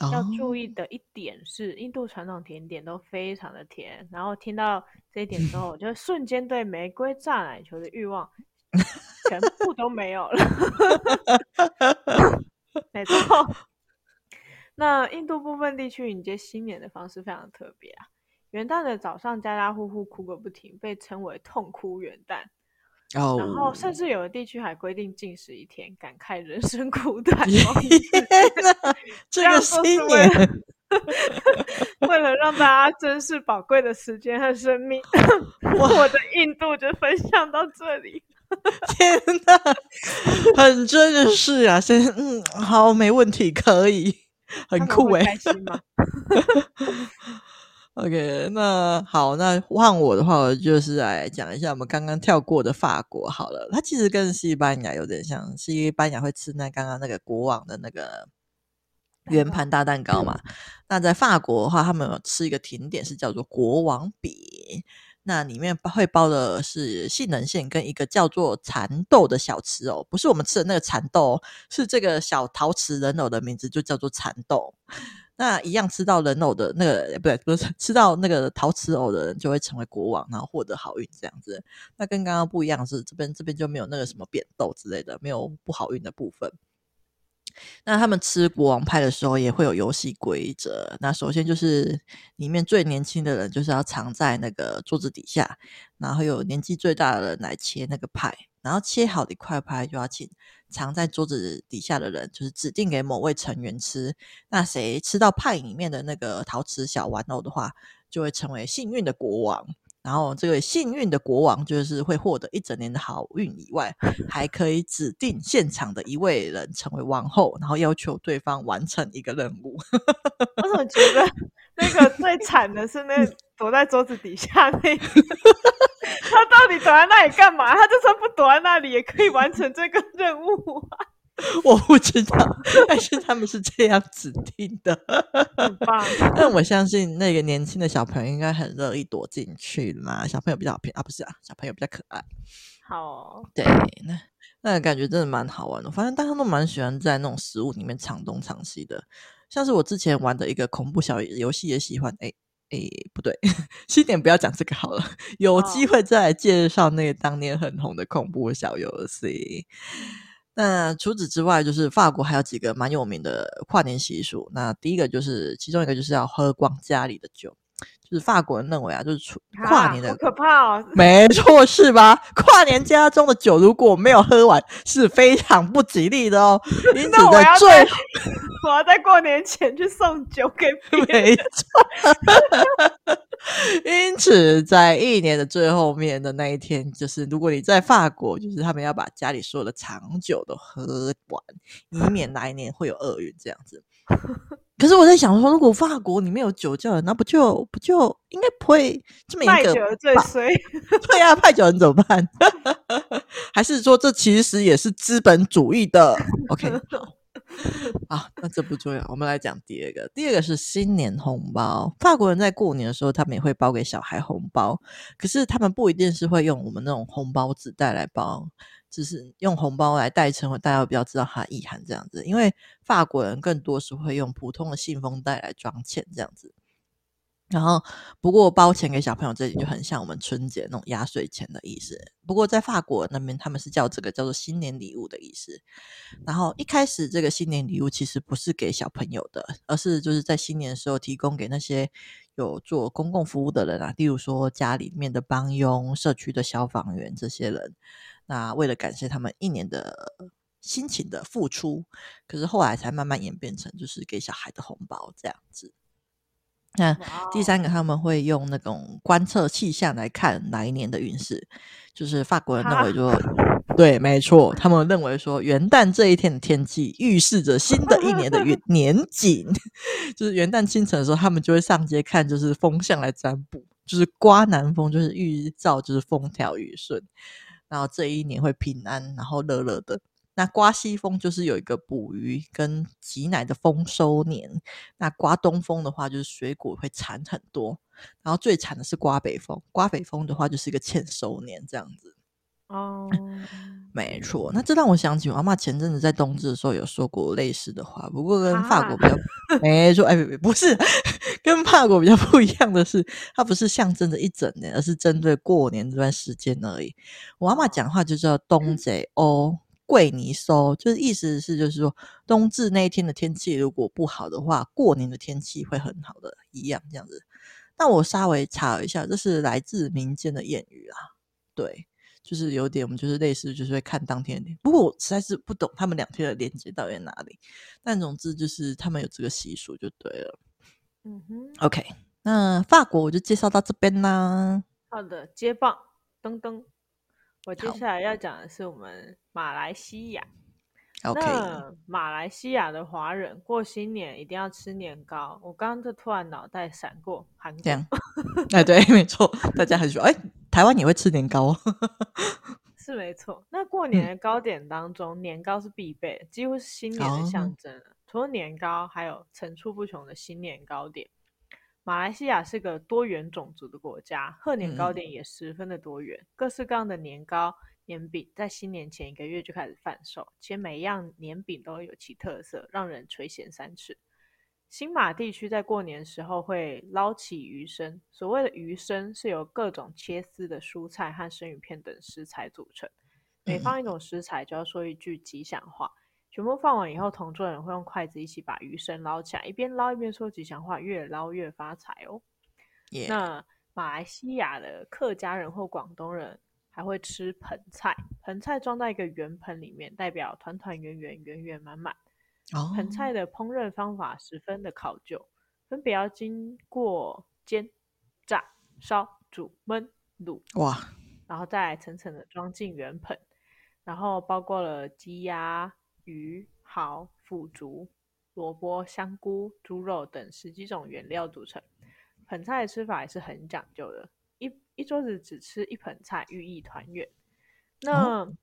哦、要注意的一点是，印度传统甜点都非常的甜。然后听到这一点之后，我就瞬间对玫瑰炸奶球的欲望全部都没有了。没错。那印度部分地区迎接新年的方式非常特别啊。元旦的早上，家家户户哭个不停，被称为“痛哭元旦”。哦，然后甚至有的地区还规定禁食一天，感慨人生苦短。这个新年，为了让大家珍视宝贵的时间和生命，我的印度就分享到这里。天哪，很真实啊！先嗯，好，没问题，可以，很酷哎，开心吗？OK，那好，那换我的话，我就是来讲一下我们刚刚跳过的法国好了。它其实跟西班牙有点像，西班牙会吃那刚刚那个国王的那个圆盘大蛋糕嘛。那在法国的话，他们有吃一个甜点是叫做国王饼，那里面会包的是杏仁馅跟一个叫做蚕豆的小吃哦，不是我们吃的那个蚕豆，是这个小陶瓷人偶的名字就叫做蚕豆。那一样吃到人偶的那个，不对，不是吃到那个陶瓷偶的人就会成为国王，然后获得好运这样子。那跟刚刚不一样是，这边这边就没有那个什么扁豆之类的，没有不好运的部分。那他们吃国王派的时候也会有游戏规则。那首先就是里面最年轻的人就是要藏在那个桌子底下，然后有年纪最大的人来切那个派，然后切好的一块派就要请藏在桌子底下的人，就是指定给某位成员吃。那谁吃到派里面的那个陶瓷小玩偶的话，就会成为幸运的国王。然后，这个幸运的国王就是会获得一整年的好运以外，还可以指定现场的一位人成为王后，然后要求对方完成一个任务。我怎么 觉得那个最惨的是那躲在桌子底下那个？他到底躲在那里干嘛？他就算不躲在那里，也可以完成这个任务啊。我不知道，但是他们是这样子听的，很棒。但我相信那个年轻的小朋友应该很乐意躲进去嘛。小朋友比较偏啊，不是啊，小朋友比较可爱。好哦，对，那那个感觉真的蛮好玩的。反正大家都蛮喜欢在那种食物里面藏东藏西的，像是我之前玩的一个恐怖小游戏也喜欢。哎哎，不对，西点不要讲这个好了，有机会再来介绍那个当年很红的恐怖小游戏。那除此之外，就是法国还有几个蛮有名的跨年习俗。那第一个就是，其中一个就是要喝光家里的酒。就是法国人认为啊，就是跨年的、啊、可怕哦，没错，是吧？跨年家中的酒如果没有喝完，是非常不吉利的哦。因此在最我要在，我要在过年前去送酒给别人。没错。因此，在一年的最后面的那一天，就是如果你在法国，就是他们要把家里所有的长酒都喝完，以免来年会有厄运这样子。可是我在想说，如果法国里面有酒窖，那不就不就应该不会这么一个派酒最衰？对啊，派酒人怎么办？还是说这其实也是资本主义的？OK，好。啊，那这不重要。我们来讲第二个，第二个是新年红包。法国人在过年的时候，他们也会包给小孩红包，可是他们不一定是会用我们那种红包纸袋来包，只是用红包来代称，大家比较知道它的意涵这样子。因为法国人更多是会用普通的信封袋来装钱这样子。然后，不过包钱给小朋友这里就很像我们春节那种压岁钱的意思。不过在法国那边，他们是叫这个叫做新年礼物的意思。然后一开始这个新年礼物其实不是给小朋友的，而是就是在新年的时候提供给那些有做公共服务的人啊，例如说家里面的帮佣、社区的消防员这些人。那为了感谢他们一年的辛勤的付出，可是后来才慢慢演变成就是给小孩的红包这样子。那第三个，他们会用那种观测气象来看哪一年的运势，就是法国人认为说，对，没错，他们认为说元旦这一天的天气预示着新的一年的年 年景，就是元旦清晨的时候，他们就会上街看，就是风向来占卜，就是刮南风，就是预兆就是风调雨顺，然后这一年会平安，然后乐乐的。那刮西风就是有一个捕鱼跟挤奶的丰收年，那刮东风的话就是水果会产很多，然后最惨的是刮北风，刮北风的话就是一个欠收年这样子。哦，没错。那这让我想起我阿妈前阵子在冬至的时候有说过类似的话，不过跟法国比较，啊、没错，哎，不是，跟法国比较不一样的是，它不是象征着一整年，而是针对过年这段时间而已。我阿妈讲话就叫冬贼哦。贵泥收就是意思是，就是说冬至那一天的天气如果不好的话，过年的天气会很好的一样这样子。那我稍微查了一下，这是来自民间的谚语啊。对，就是有点我们就是类似，就是会看当天的天。不过我实在是不懂他们两天的连接到底在哪里。但总之就是他们有这个习俗就对了。嗯哼。OK，那法国我就介绍到这边啦。好的，接棒噔噔。我接下来要讲的是我们马来西亚。那马来西亚的华人过新年一定要吃年糕。我刚刚就突然脑袋闪过韩国，这样哎，对，没错，大家很喜欢。哎，台湾也会吃年糕，是没错。那过年的糕点当中，嗯、年糕是必备，几乎是新年的象征。哦、除了年糕，还有层出不穷的新年糕点。马来西亚是个多元种族的国家，贺年糕点也十分的多元，嗯、各式各样的年糕、年饼在新年前一个月就开始贩售，且每一样年饼都有其特色，让人垂涎三尺。新马地区在过年时候会捞起鱼生，所谓的鱼生是由各种切丝的蔬菜和生鱼片等食材组成，每放一种食材就要说一句吉祥话。全部放完以后，同桌人会用筷子一起把鱼生捞起来，一边捞一边说吉祥话，越捞越发财哦。那马来西亚的客家人或广东人还会吃盆菜，盆菜装在一个圆盆里面，代表团团圆圆、圆圆满满。Oh. 盆菜的烹饪方法十分的考究，分别要经过煎、炸、烧、煮、焖、卤，哇，然后再层层的装进圆盆，然后包括了鸡鸭。鱼、蚝、腐竹、萝卜、香菇、猪肉等十几种原料组成。盆菜的吃法也是很讲究的，一一桌子只吃一盆菜，寓意团圆。那、哦、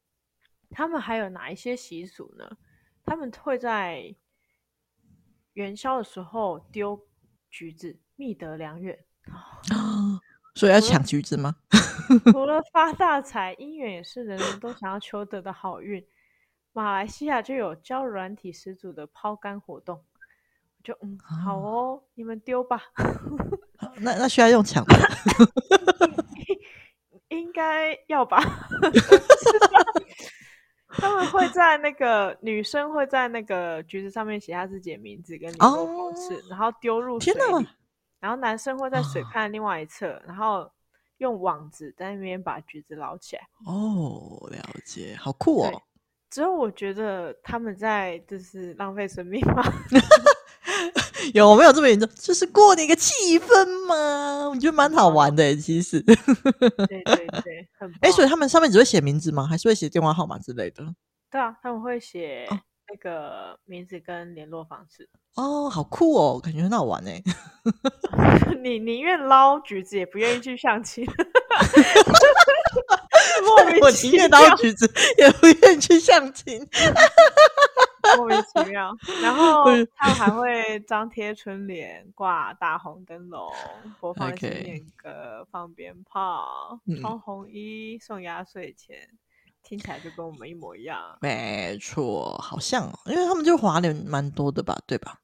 他们还有哪一些习俗呢？他们会在元宵的时候丢橘子，觅得良缘。哦，所以要抢橘子吗？除了发大财，姻缘也是人人都想要求得的好运。马来西亚就有教软体始祖的抛竿活动，就嗯好哦，你们丢吧。那那需要用抢吗？应该要吧。他们会在那个女生会在那个橘子上面写下自己的名字跟联络方式，然后丢入水里。然后男生会在水畔另外一侧，哦、然后用网子在那边把橘子捞起来。哦，了解，好酷哦！之后我觉得他们在就是浪费生命吗？有没有这么严重？就是过那个气氛嘛，我觉得蛮好玩的，其实。对对对，很。哎，所以他们上面只会写名字吗？还是会写电话号码之类的？对啊，他们会写那个名字跟联络方式。哦，好酷哦，感觉很好玩哎。你宁愿捞橘子，也不愿意去相亲。我宁愿捞橘子，也不愿意去相亲。莫名其妙，然后他们还会张贴春联、挂大红灯笼、播放新年歌、放鞭炮、穿红衣、送压岁钱，听起来就跟我们一模一样。没错，好像，因为他们就华人蛮多的吧，对吧？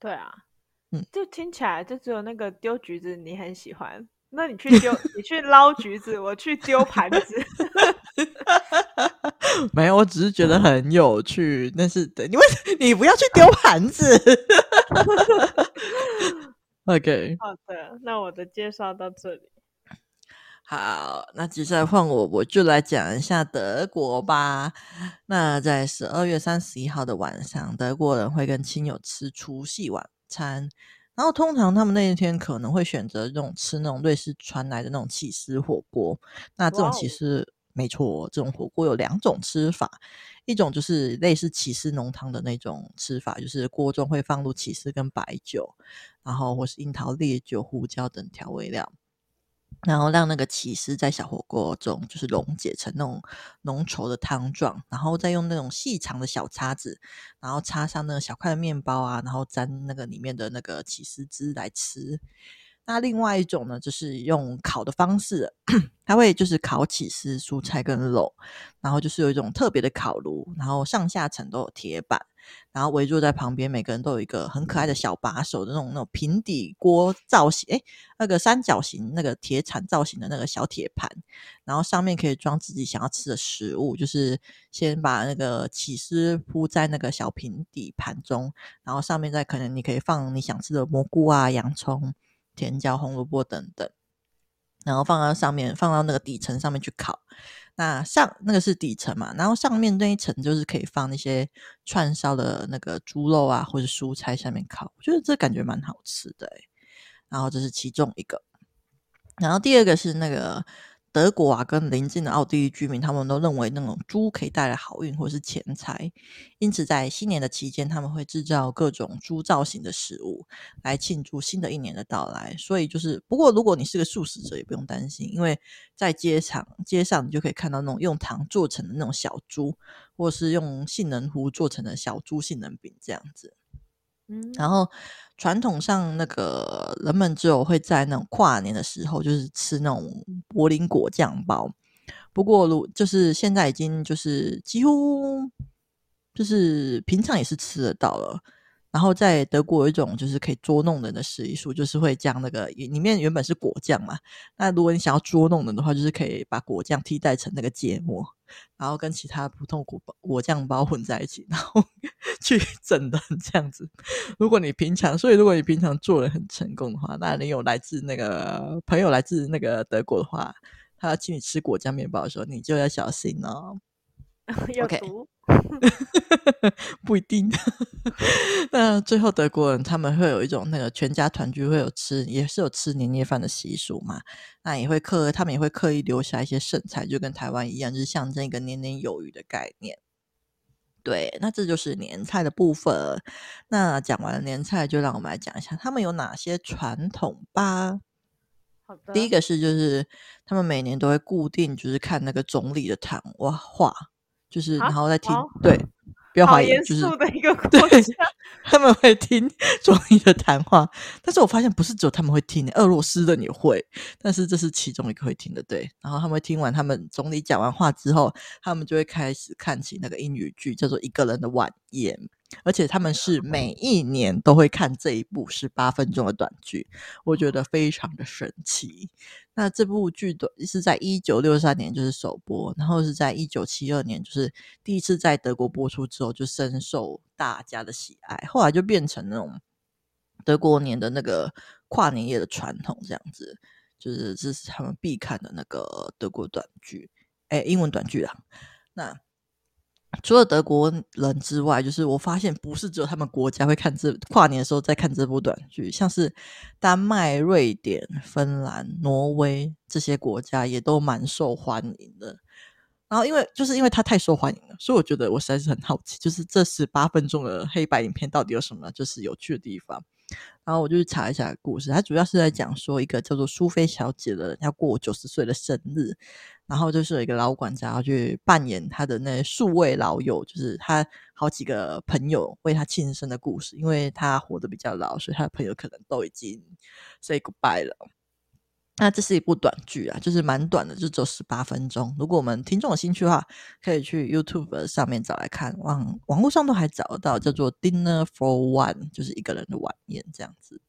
对啊，嗯，就听起来就只有那个丢橘子你很喜欢，那你去丢，你去捞橘子，我去丢盘子。没有，我只是觉得很有趣。但是，对，你为你不要去丢盘子。OK，好的，那我的介绍到这里。好，那接下来换我，我就来讲一下德国吧。那在十二月三十一号的晚上，德国人会跟亲友吃除夕晚餐，然后通常他们那一天可能会选择这种吃那种瑞士传来的那种起司火锅。那这种起司。没错，这种火锅有两种吃法，一种就是类似起司浓汤的那种吃法，就是锅中会放入起司跟白酒，然后或是樱桃烈酒、胡椒等调味料，然后让那个起司在小火锅中就是溶解成那种浓稠的汤状，然后再用那种细长的小叉子，然后插上那个小块的面包啊，然后沾那个里面的那个起司汁来吃。那另外一种呢，就是用烤的方式，它会就是烤起司、蔬菜跟肉，然后就是有一种特别的烤炉，然后上下层都有铁板，然后围坐在旁边，每个人都有一个很可爱的小把手的那种那种平底锅造型，诶，那个三角形那个铁铲造型的那个小铁盘，然后上面可以装自己想要吃的食物，就是先把那个起司铺在那个小平底盘中，然后上面再可能你可以放你想吃的蘑菇啊、洋葱。甜椒、红萝卜等等，然后放到上面，放到那个底层上面去烤。那上那个是底层嘛，然后上面那一层就是可以放那些串烧的那个猪肉啊，或者蔬菜下面烤。我觉得这感觉蛮好吃的欸。然后这是其中一个，然后第二个是那个。德国啊，跟邻近的奥地利居民，他们都认为那种猪可以带来好运或是钱财，因此在新年的期间，他们会制造各种猪造型的食物来庆祝新的一年的到来。所以就是，不过如果你是个素食者，也不用担心，因为在街场街上，你就可以看到那种用糖做成的那种小猪，或是用杏仁糊做成的小猪杏仁饼这样子。嗯，然后。传统上，那个人们只有会在那种跨年的时候，就是吃那种柏林果酱包。不过，如就是现在已经就是几乎就是平常也是吃得到了。然后在德国有一种就是可以捉弄人的习俗，就是会将那个里面原本是果酱嘛，那如果你想要捉弄人的话，就是可以把果酱替代成那个芥末，然后跟其他普通果果酱包混在一起，然后 去整人这样子。如果你平常，所以如果你平常做的很成功的话，那你有来自那个朋友来自那个德国的话，他要请你吃果酱面包的时候，你就要小心哦。有毒。不一定。那最后德国人他们会有一种那个全家团聚会有吃，也是有吃年夜饭的习俗嘛。那也会刻，他们也会刻意留下一些剩菜，就跟台湾一样，就是象征一个年年有余的概念。对，那这就是年菜的部分。那讲完了年菜，就让我们来讲一下他们有哪些传统吧。好的。第一个是就是他们每年都会固定就是看那个总理的谈话。就是，然后再听，对，不要怀疑，就是的一个 国家，他们会听 总理的谈话。但是我发现不是只有他们会听，俄罗斯的也会，但是这是其中一个会听的，对。然后他们会听完他们总理讲完话之后，他们就会开始看起那个英语剧，叫做《一个人的晚宴》。而且他们是每一年都会看这一部十八分钟的短剧，我觉得非常的神奇。那这部剧的是在一九六三年就是首播，然后是在一九七二年就是第一次在德国播出之后就深受大家的喜爱，后来就变成那种德国年的那个跨年夜的传统，这样子，就是这是他们必看的那个德国短剧，哎，英文短剧啊。那除了德国人之外，就是我发现不是只有他们国家会看这跨年的时候在看这部短剧，像是丹麦、瑞典、芬兰、挪威这些国家也都蛮受欢迎的。然后，因为就是因为它太受欢迎了，所以我觉得我实在是很好奇，就是这十八分钟的黑白影片到底有什么就是有趣的地方。然后我就去查一下故事，它主要是在讲说一个叫做苏菲小姐的人要过九十岁的生日，然后就是有一个老管家要去扮演他的那数位老友，就是他好几个朋友为他庆生的故事，因为他活得比较老，所以他的朋友可能都已经 say goodbye 了。那这是一部短剧啊，就是蛮短的，就只有十八分钟。如果我们听众有兴趣的话，可以去 YouTube 上面找来看，网网络上都还找得到，叫做 Dinner for One，就是一个人的晚宴这样子。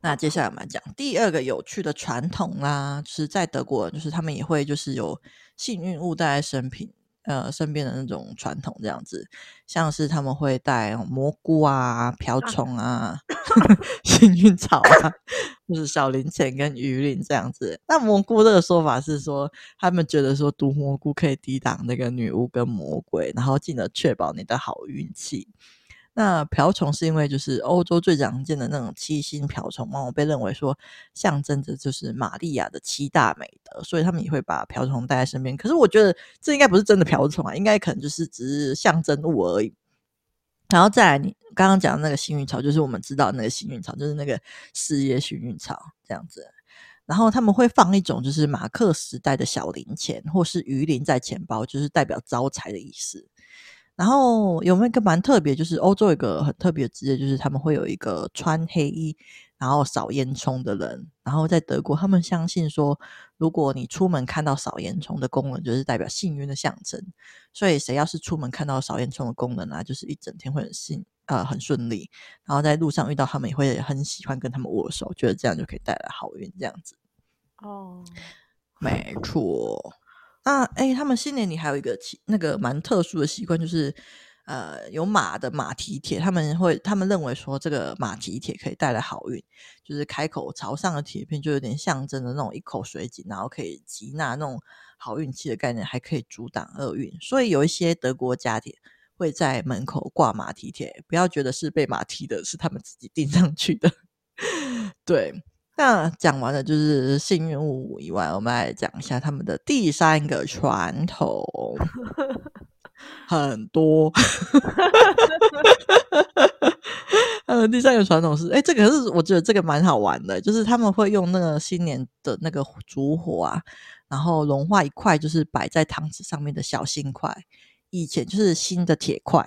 那接下来我们讲第二个有趣的传统啦，就是在德国，就是他们也会就是有幸运物带在身边。呃，身边的那种传统这样子，像是他们会带蘑菇啊、瓢虫啊 幸运草啊，就是小零钱跟鱼鳞这样子。那蘑菇这个说法是说，他们觉得说毒蘑菇可以抵挡那个女巫跟魔鬼，然后进而确保你的好运气。那瓢虫是因为就是欧洲最常见的那种七星瓢虫，然后被认为说象征着就是玛利亚的七大美德，所以他们也会把瓢虫带在身边。可是我觉得这应该不是真的瓢虫啊，应该可能就是只是象征物而已。然后再来，你刚刚讲的那个幸运草，就是我们知道那个幸运草，就是那个事业幸运草这样子。然后他们会放一种就是马克时代的小零钱或是鱼鳞在钱包，就是代表招财的意思。然后有没有一个蛮特别？就是欧洲有一个很特别的职业，就是他们会有一个穿黑衣然后扫烟囱的人。然后在德国，他们相信说，如果你出门看到扫烟囱的工人，就是代表幸运的象征。所以谁要是出门看到扫烟囱的工人啊，就是一整天会很幸呃很顺利。然后在路上遇到他们，也会很喜欢跟他们握手，觉得这样就可以带来好运。这样子哦，没错。那哎，他们新年里还有一个习，那个蛮特殊的习惯，就是呃，有马的马蹄铁，他们会，他们认为说这个马蹄铁可以带来好运，就是开口朝上的铁片，就有点象征的那种一口水井，然后可以集纳那种好运气的概念，还可以阻挡厄运。所以有一些德国家庭会在门口挂马蹄铁，不要觉得是被马踢的，是他们自己钉上去的。对。那讲完了就是幸运物以外，我们来讲一下他们的第三个传统，很多。呃，第三个传统是，哎，这个是我觉得这个蛮好玩的，就是他们会用那个新年的那个烛火啊，然后融化一块就是摆在汤匙上面的小新块，以前就是新的铁块。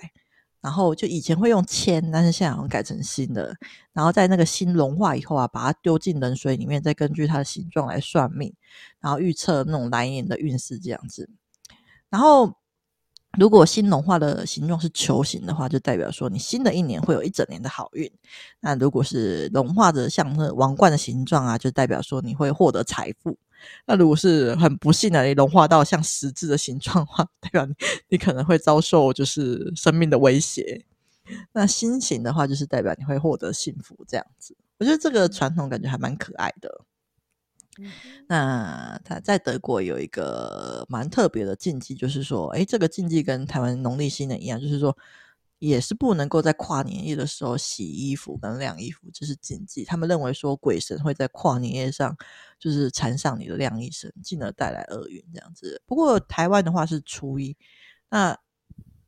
然后就以前会用铅，但是现在好像改成新的。然后在那个锌融化以后啊，把它丢进冷水里面，再根据它的形状来算命，然后预测那种来年的运势这样子。然后如果锌融化的形状是球形的话，就代表说你新的一年会有一整年的好运。那如果是融化的像那王冠的形状啊，就代表说你会获得财富。那如果是很不幸的，你融化到像十字的形状的话，代表你，你可能会遭受就是生命的威胁。那心形的话，就是代表你会获得幸福这样子。我觉得这个传统感觉还蛮可爱的。嗯、那他在德国有一个蛮特别的禁忌，就是说，诶，这个禁忌跟台湾农历新年一样，就是说。也是不能够在跨年夜的时候洗衣服跟晾衣服，这是禁忌。他们认为说鬼神会在跨年夜上就是缠上你的晾衣绳，进而带来厄运这样子。不过台湾的话是初一，那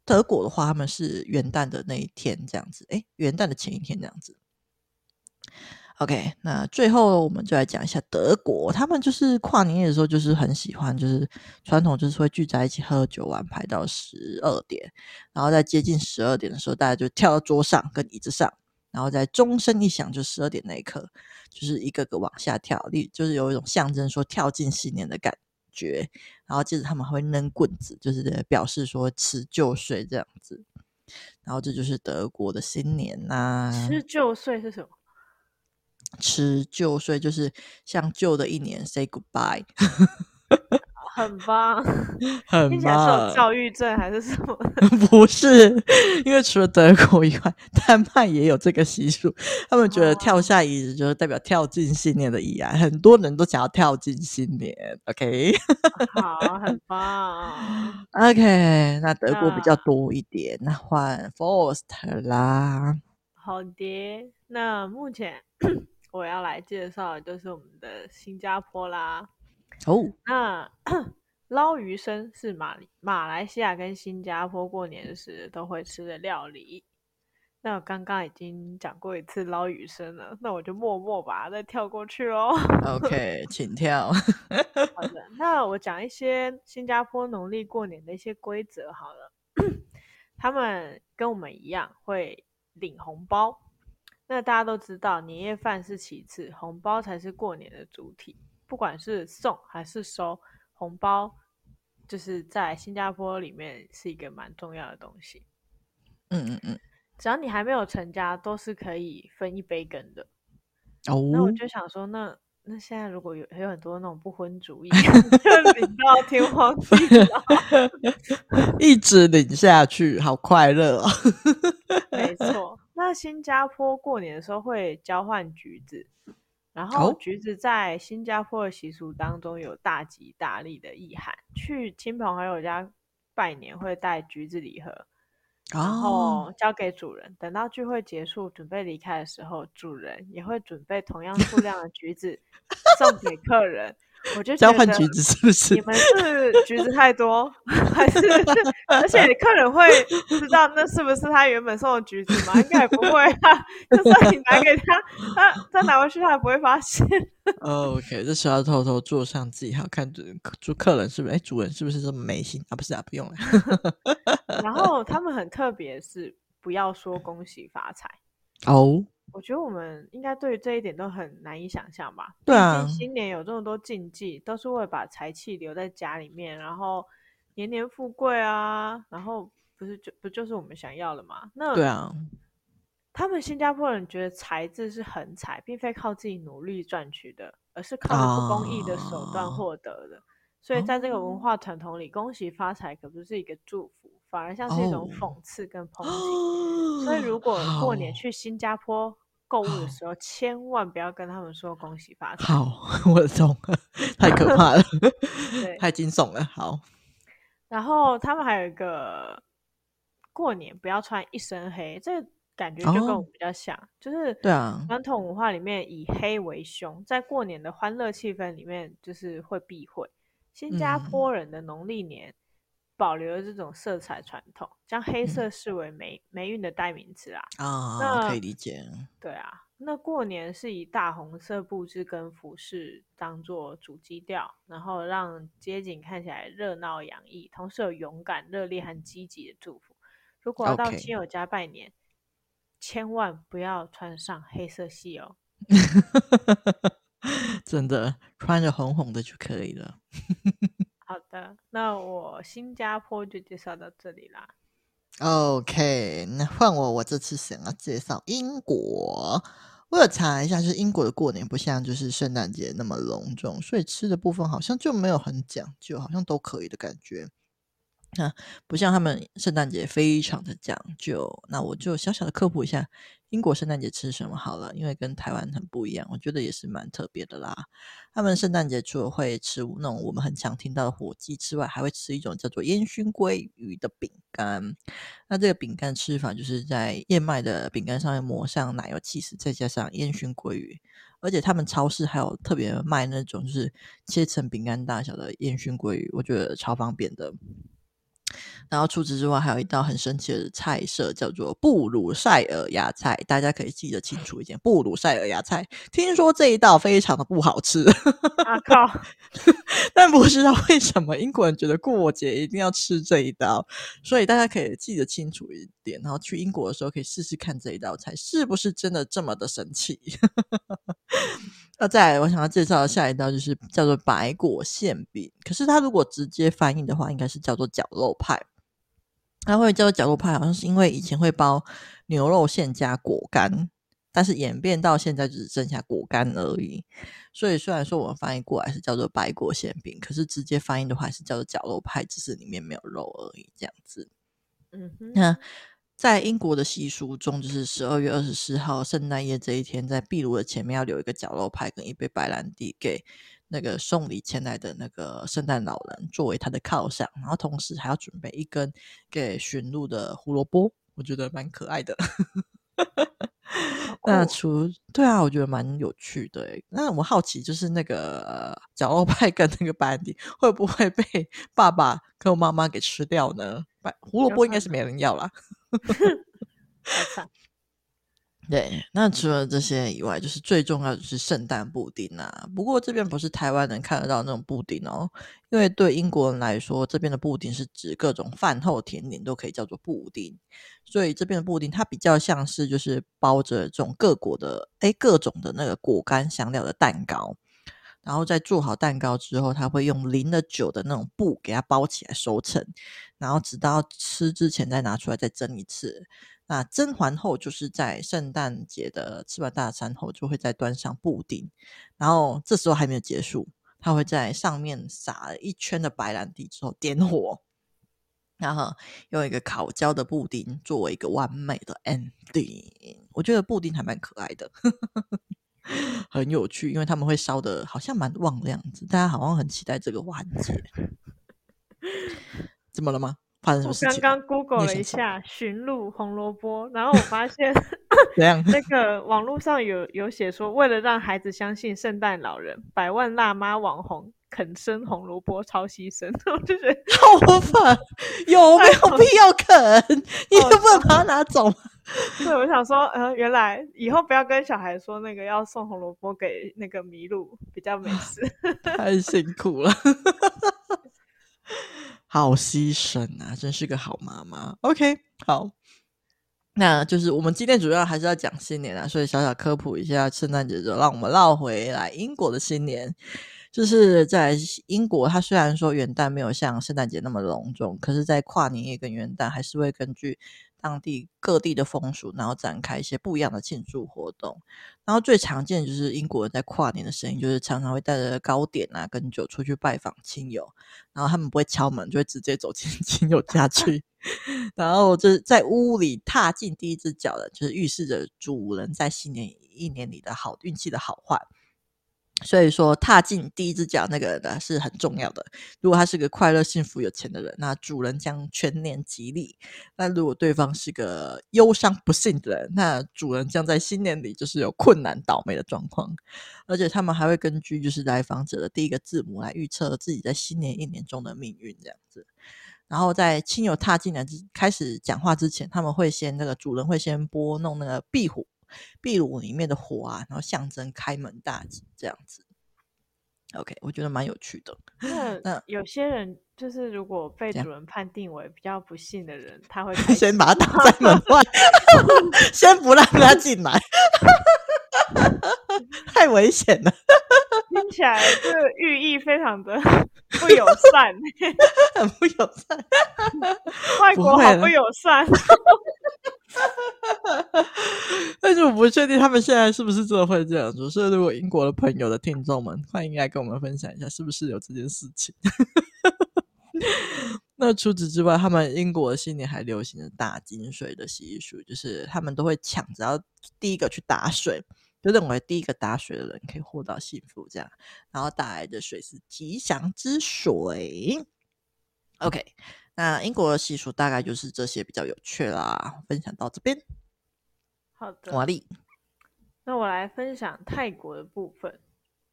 德国的话他们是元旦的那一天这样子，诶，元旦的前一天这样子。OK，那最后我们就来讲一下德国，他们就是跨年的时候，就是很喜欢，就是传统就是会聚在一起喝酒玩牌到十二点，然后在接近十二点的时候，大家就跳到桌上跟椅子上，然后在钟声一响就十二点那一刻，就是一个个往下跳，就是有一种象征说跳进新年的感觉，然后接着他们还会扔棍子，就是表示说辞旧岁这样子，然后这就是德国的新年呐、啊。辞旧岁是什么？辞旧岁就是向旧的一年 say goodbye，很棒，很棒。听起来是有教育症还是什么？不是，因为除了德国以外，丹麦也有这个习俗。他们觉得跳下椅子就是代表跳进新年的意啊，很多人都想要跳进新年。OK，好，很棒。OK，那德国比较多一点，那换 Faust 啦。好的，那目前我要来介绍的就是我们的新加坡啦。哦、oh.，那 捞鱼生是马马来西亚跟新加坡过年时都会吃的料理。那我刚刚已经讲过一次捞鱼生了，那我就默默把它再跳过去喽。OK，请跳。好的，那我讲一些新加坡农历过年的一些规则好了。他们跟我们一样会领红包。那大家都知道，年夜饭是其次，红包才是过年的主体。不管是送还是收红包，就是在新加坡里面是一个蛮重要的东西。嗯嗯嗯，只要你还没有成家，都是可以分一杯羹的。哦，那我就想说，那那现在如果有有很多那种不婚主义，就领到天荒地老，一直领下去，好快乐哦。没错，那新加坡过年的时候会交换橘子。然后橘子在新加坡的习俗当中有大吉大利的意涵，去亲朋好友家拜年会带橘子礼盒，然后交给主人。等到聚会结束准备离开的时候，主人也会准备同样数量的橘子送给客人。我就交换橘子是不是？你们是橘子太多，还是？而且客人会知道那是不是他原本送的橘子吗？应该也不会啊。就算你拿给他，他再拿回去，他也不会发现。OK，这时候要偷偷做上自己，好看主主客人是不是？哎，主人是不是这么没心啊？不是啊，不用了。然后他们很特别，是不要说恭喜发财哦。Oh. 我觉得我们应该对于这一点都很难以想象吧？对啊，新年有这么多禁忌，都是为了把财气留在家里面，然后年年富贵啊，然后不是就不就是我们想要的吗？那对啊，他们新加坡人觉得财字是横财，并非靠自己努力赚取的，而是靠着不公义的手段获得的。啊、所以在这个文化传统里，恭喜发财可不是一个祝福，反而像是一种讽刺跟抨击。哦、所以如果过年去新加坡，购物的时候，千万不要跟他们说恭喜发财。好，我懂了，太可怕了，太惊悚了。好，然后他们还有一个过年不要穿一身黑，这个感觉就跟我们比较像，哦、就是对啊，传统文化里面以黑为凶，在过年的欢乐气氛里面，就是会避讳。新加坡人的农历年。嗯保留了这种色彩传统，将黑色视为霉霉运的代名词啊！啊，可以理解。对啊，那过年是以大红色布置跟服饰当做主基调，然后让街景看起来热闹洋溢，同时有勇敢、热烈和积极的祝福。如果要到亲友家拜年.千万不要穿上黑色系哦！真的，穿着红红的就可以了。好的，那我新加坡就介绍到这里啦。OK，那换我，我这次想要介绍英国。我有查一下，就是英国的过年不像就是圣诞节那么隆重，所以吃的部分好像就没有很讲究，好像都可以的感觉。那不像他们圣诞节非常的讲究，那我就小小的科普一下英国圣诞节吃什么好了，因为跟台湾很不一样，我觉得也是蛮特别的啦。他们圣诞节除了会吃那种我们很常听到的火鸡之外，还会吃一种叫做烟熏鲑鱼的饼干。那这个饼干吃法就是在燕麦的饼干上面抹上奶油起司，再加上烟熏鲑鱼。而且他们超市还有特别卖那种就是切成饼干大小的烟熏鲑鱼，我觉得超方便的。然后除此之外，还有一道很神奇的菜色，叫做布鲁塞尔芽菜。大家可以记得清楚一点，布鲁塞尔芽菜。听说这一道非常的不好吃。啊靠！但不知道为什么英国人觉得过节一定要吃这一道，所以大家可以记得清楚一点。然后去英国的时候，可以试试看这一道菜是不是真的这么的神奇。那再来，我想要介绍的下一道就是叫做白果馅饼。可是它如果直接翻译的话，应该是叫做绞肉派。它会叫做绞肉派，好像是因为以前会包牛肉馅加果干，但是演变到现在只剩下果干而已。所以虽然说我们翻译过来是叫做白果馅饼，可是直接翻译的话是叫做绞肉派，只是里面没有肉而已，这样子。嗯哼。那在英国的习俗中，就是十二月二十四号圣诞夜这一天，在壁炉的前面要留一个绞肉派跟一杯白兰地给那个送礼前来的那个圣诞老人作为他的犒赏，然后同时还要准备一根给驯鹿的胡萝卜，我觉得蛮可爱的。那除对啊，我觉得蛮有趣的。那我好奇，就是那个角落派跟那个白兰地会不会被爸爸跟我妈妈给吃掉呢？白胡萝卜应该是没人要啦。对，那除了这些以外，就是最重要的是圣诞布丁啊。不过这边不是台湾人看得到那种布丁哦，因为对英国人来说，这边的布丁是指各种饭后甜点都可以叫做布丁，所以这边的布丁它比较像是就是包着这种各国的诶各种的那个果干香料的蛋糕，然后在做好蛋糕之后，他会用淋了酒的那种布给它包起来收成，然后直到吃之前再拿出来再蒸一次。那甄嬛后，就是在圣诞节的吃完大餐后，就会再端上布丁，然后这时候还没有结束，他会在上面撒了一圈的白兰地之后点火，然后用一个烤焦的布丁作为一个完美的 ending。我觉得布丁还蛮可爱的，很有趣，因为他们会烧的好像蛮旺的样子，大家好像很期待这个环节。怎么了吗？我刚刚 Google 了一下寻鹿红萝卜，然后我发现 那个网络上有有写说，为了让孩子相信圣诞老人，百万辣妈网红啃生红萝卜超牺牲，我就觉得 好烦，有没有必要啃？你又不能把它拿走。对，我想说，呃，原来以后不要跟小孩说那个要送红萝卜给那个麋鹿，比较没事。太辛苦了。好牺牲啊！真是个好妈妈。OK，好，那就是我们今天主要还是要讲新年啊，所以小小科普一下圣诞节，就让我们绕回来英国的新年。就是在英国，它虽然说元旦没有像圣诞节那么隆重，可是，在跨年夜跟元旦还是会根据当地各地的风俗，然后展开一些不一样的庆祝活动。然后最常见就是英国人在跨年的声音，就是常常会带着糕点啊跟酒出去拜访亲友，然后他们不会敲门，就会直接走进 亲友家去。然后就是在屋里踏进第一只脚的，就是预示着主人在新年一年里的好运气的好坏。所以说，踏进第一只脚那个人呢是很重要的。如果他是个快乐、幸福、有钱的人，那主人将全年吉利；那如果对方是个忧伤、不幸的人，那主人将在新年里就是有困难、倒霉的状况。而且他们还会根据就是来访者的第一个字母来预测自己在新年一年中的命运，这样子。然后在亲友踏进来之开始讲话之前，他们会先那个主人会先拨弄那个壁虎。壁炉里面的火啊，然后象征开门大吉这样子。OK，我觉得蛮有趣的。有些人就是如果被主人判定为比较不幸的人，他会 先把他挡在门外，先不让他进来，太危险了。听起来这个寓意非常的 不友善，很不友善。外国好不友善。但是我不确定他们现在是不是真的会这样做。所以，如果英国的朋友的听众们，欢迎来跟我们分享一下，是不是有这件事情？那除此之外，他们英国的新年还流行着打金水的习俗，就是他们都会抢着要第一个去打水，就认为第一个打水的人可以获到幸福，这样，然后打来的水是吉祥之水。OK。那英国的习俗大概就是这些比较有趣啦，分享到这边。好的，瓦力。那我来分享泰国的部分。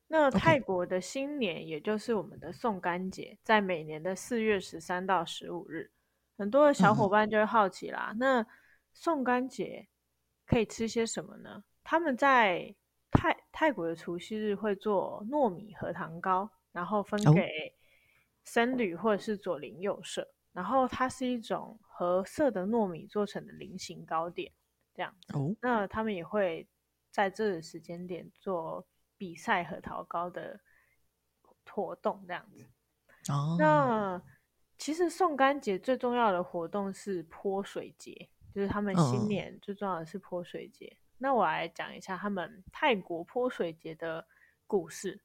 那泰国的新年，也就是我们的送干节，在每年的四月十三到十五日。很多的小伙伴就会好奇啦，嗯、那送干节可以吃些什么呢？他们在泰泰国的除夕日会做糯米核桃糕，然后分给僧侣或者是左邻右舍。然后它是一种褐色的糯米做成的菱形糕点，这样子。哦。那他们也会在这个时间点做比赛核桃糕的活动，这样子。哦。那其实送干节最重要的活动是泼水节，就是他们新年最重要的是泼水节。哦。那我来讲一下他们泰国泼水节的故事。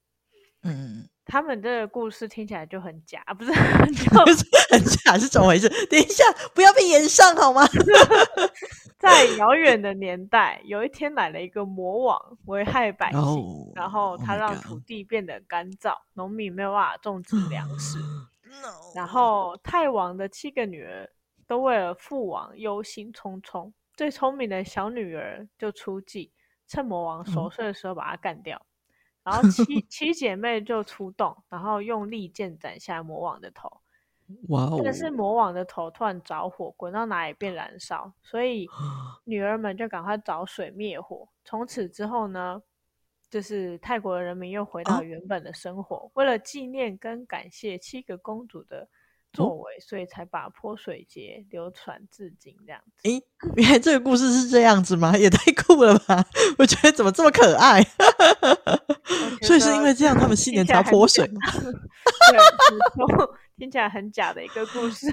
嗯，他们这个故事听起来就很假，不是 就很假是怎么回事？等一下，不要被延上好吗？在遥远的年代，有一天来了一个魔王，危害百姓，oh, 然后他让土地变得干燥，农民没有办法种植粮食。然后泰王的七个女儿都为了父王忧心忡忡，最聪明的小女儿就出计，趁魔王熟睡的时候把他干掉。然后七 七姐妹就出动，然后用利剑斩下魔王的头。哇哦！但是魔王的头突然着火，滚到哪里变燃烧，所以 女儿们就赶快找水灭火。从此之后呢，就是泰国的人民又回到原本的生活。哦、为了纪念跟感谢七个公主的作为，哦、所以才把泼水节流传至今这样子。诶，原来这个故事是这样子吗？也太酷了吧！我觉得怎么这么可爱？所以是因为这样，他们新年才要泼水 吗？对。听起来很假的一个故事，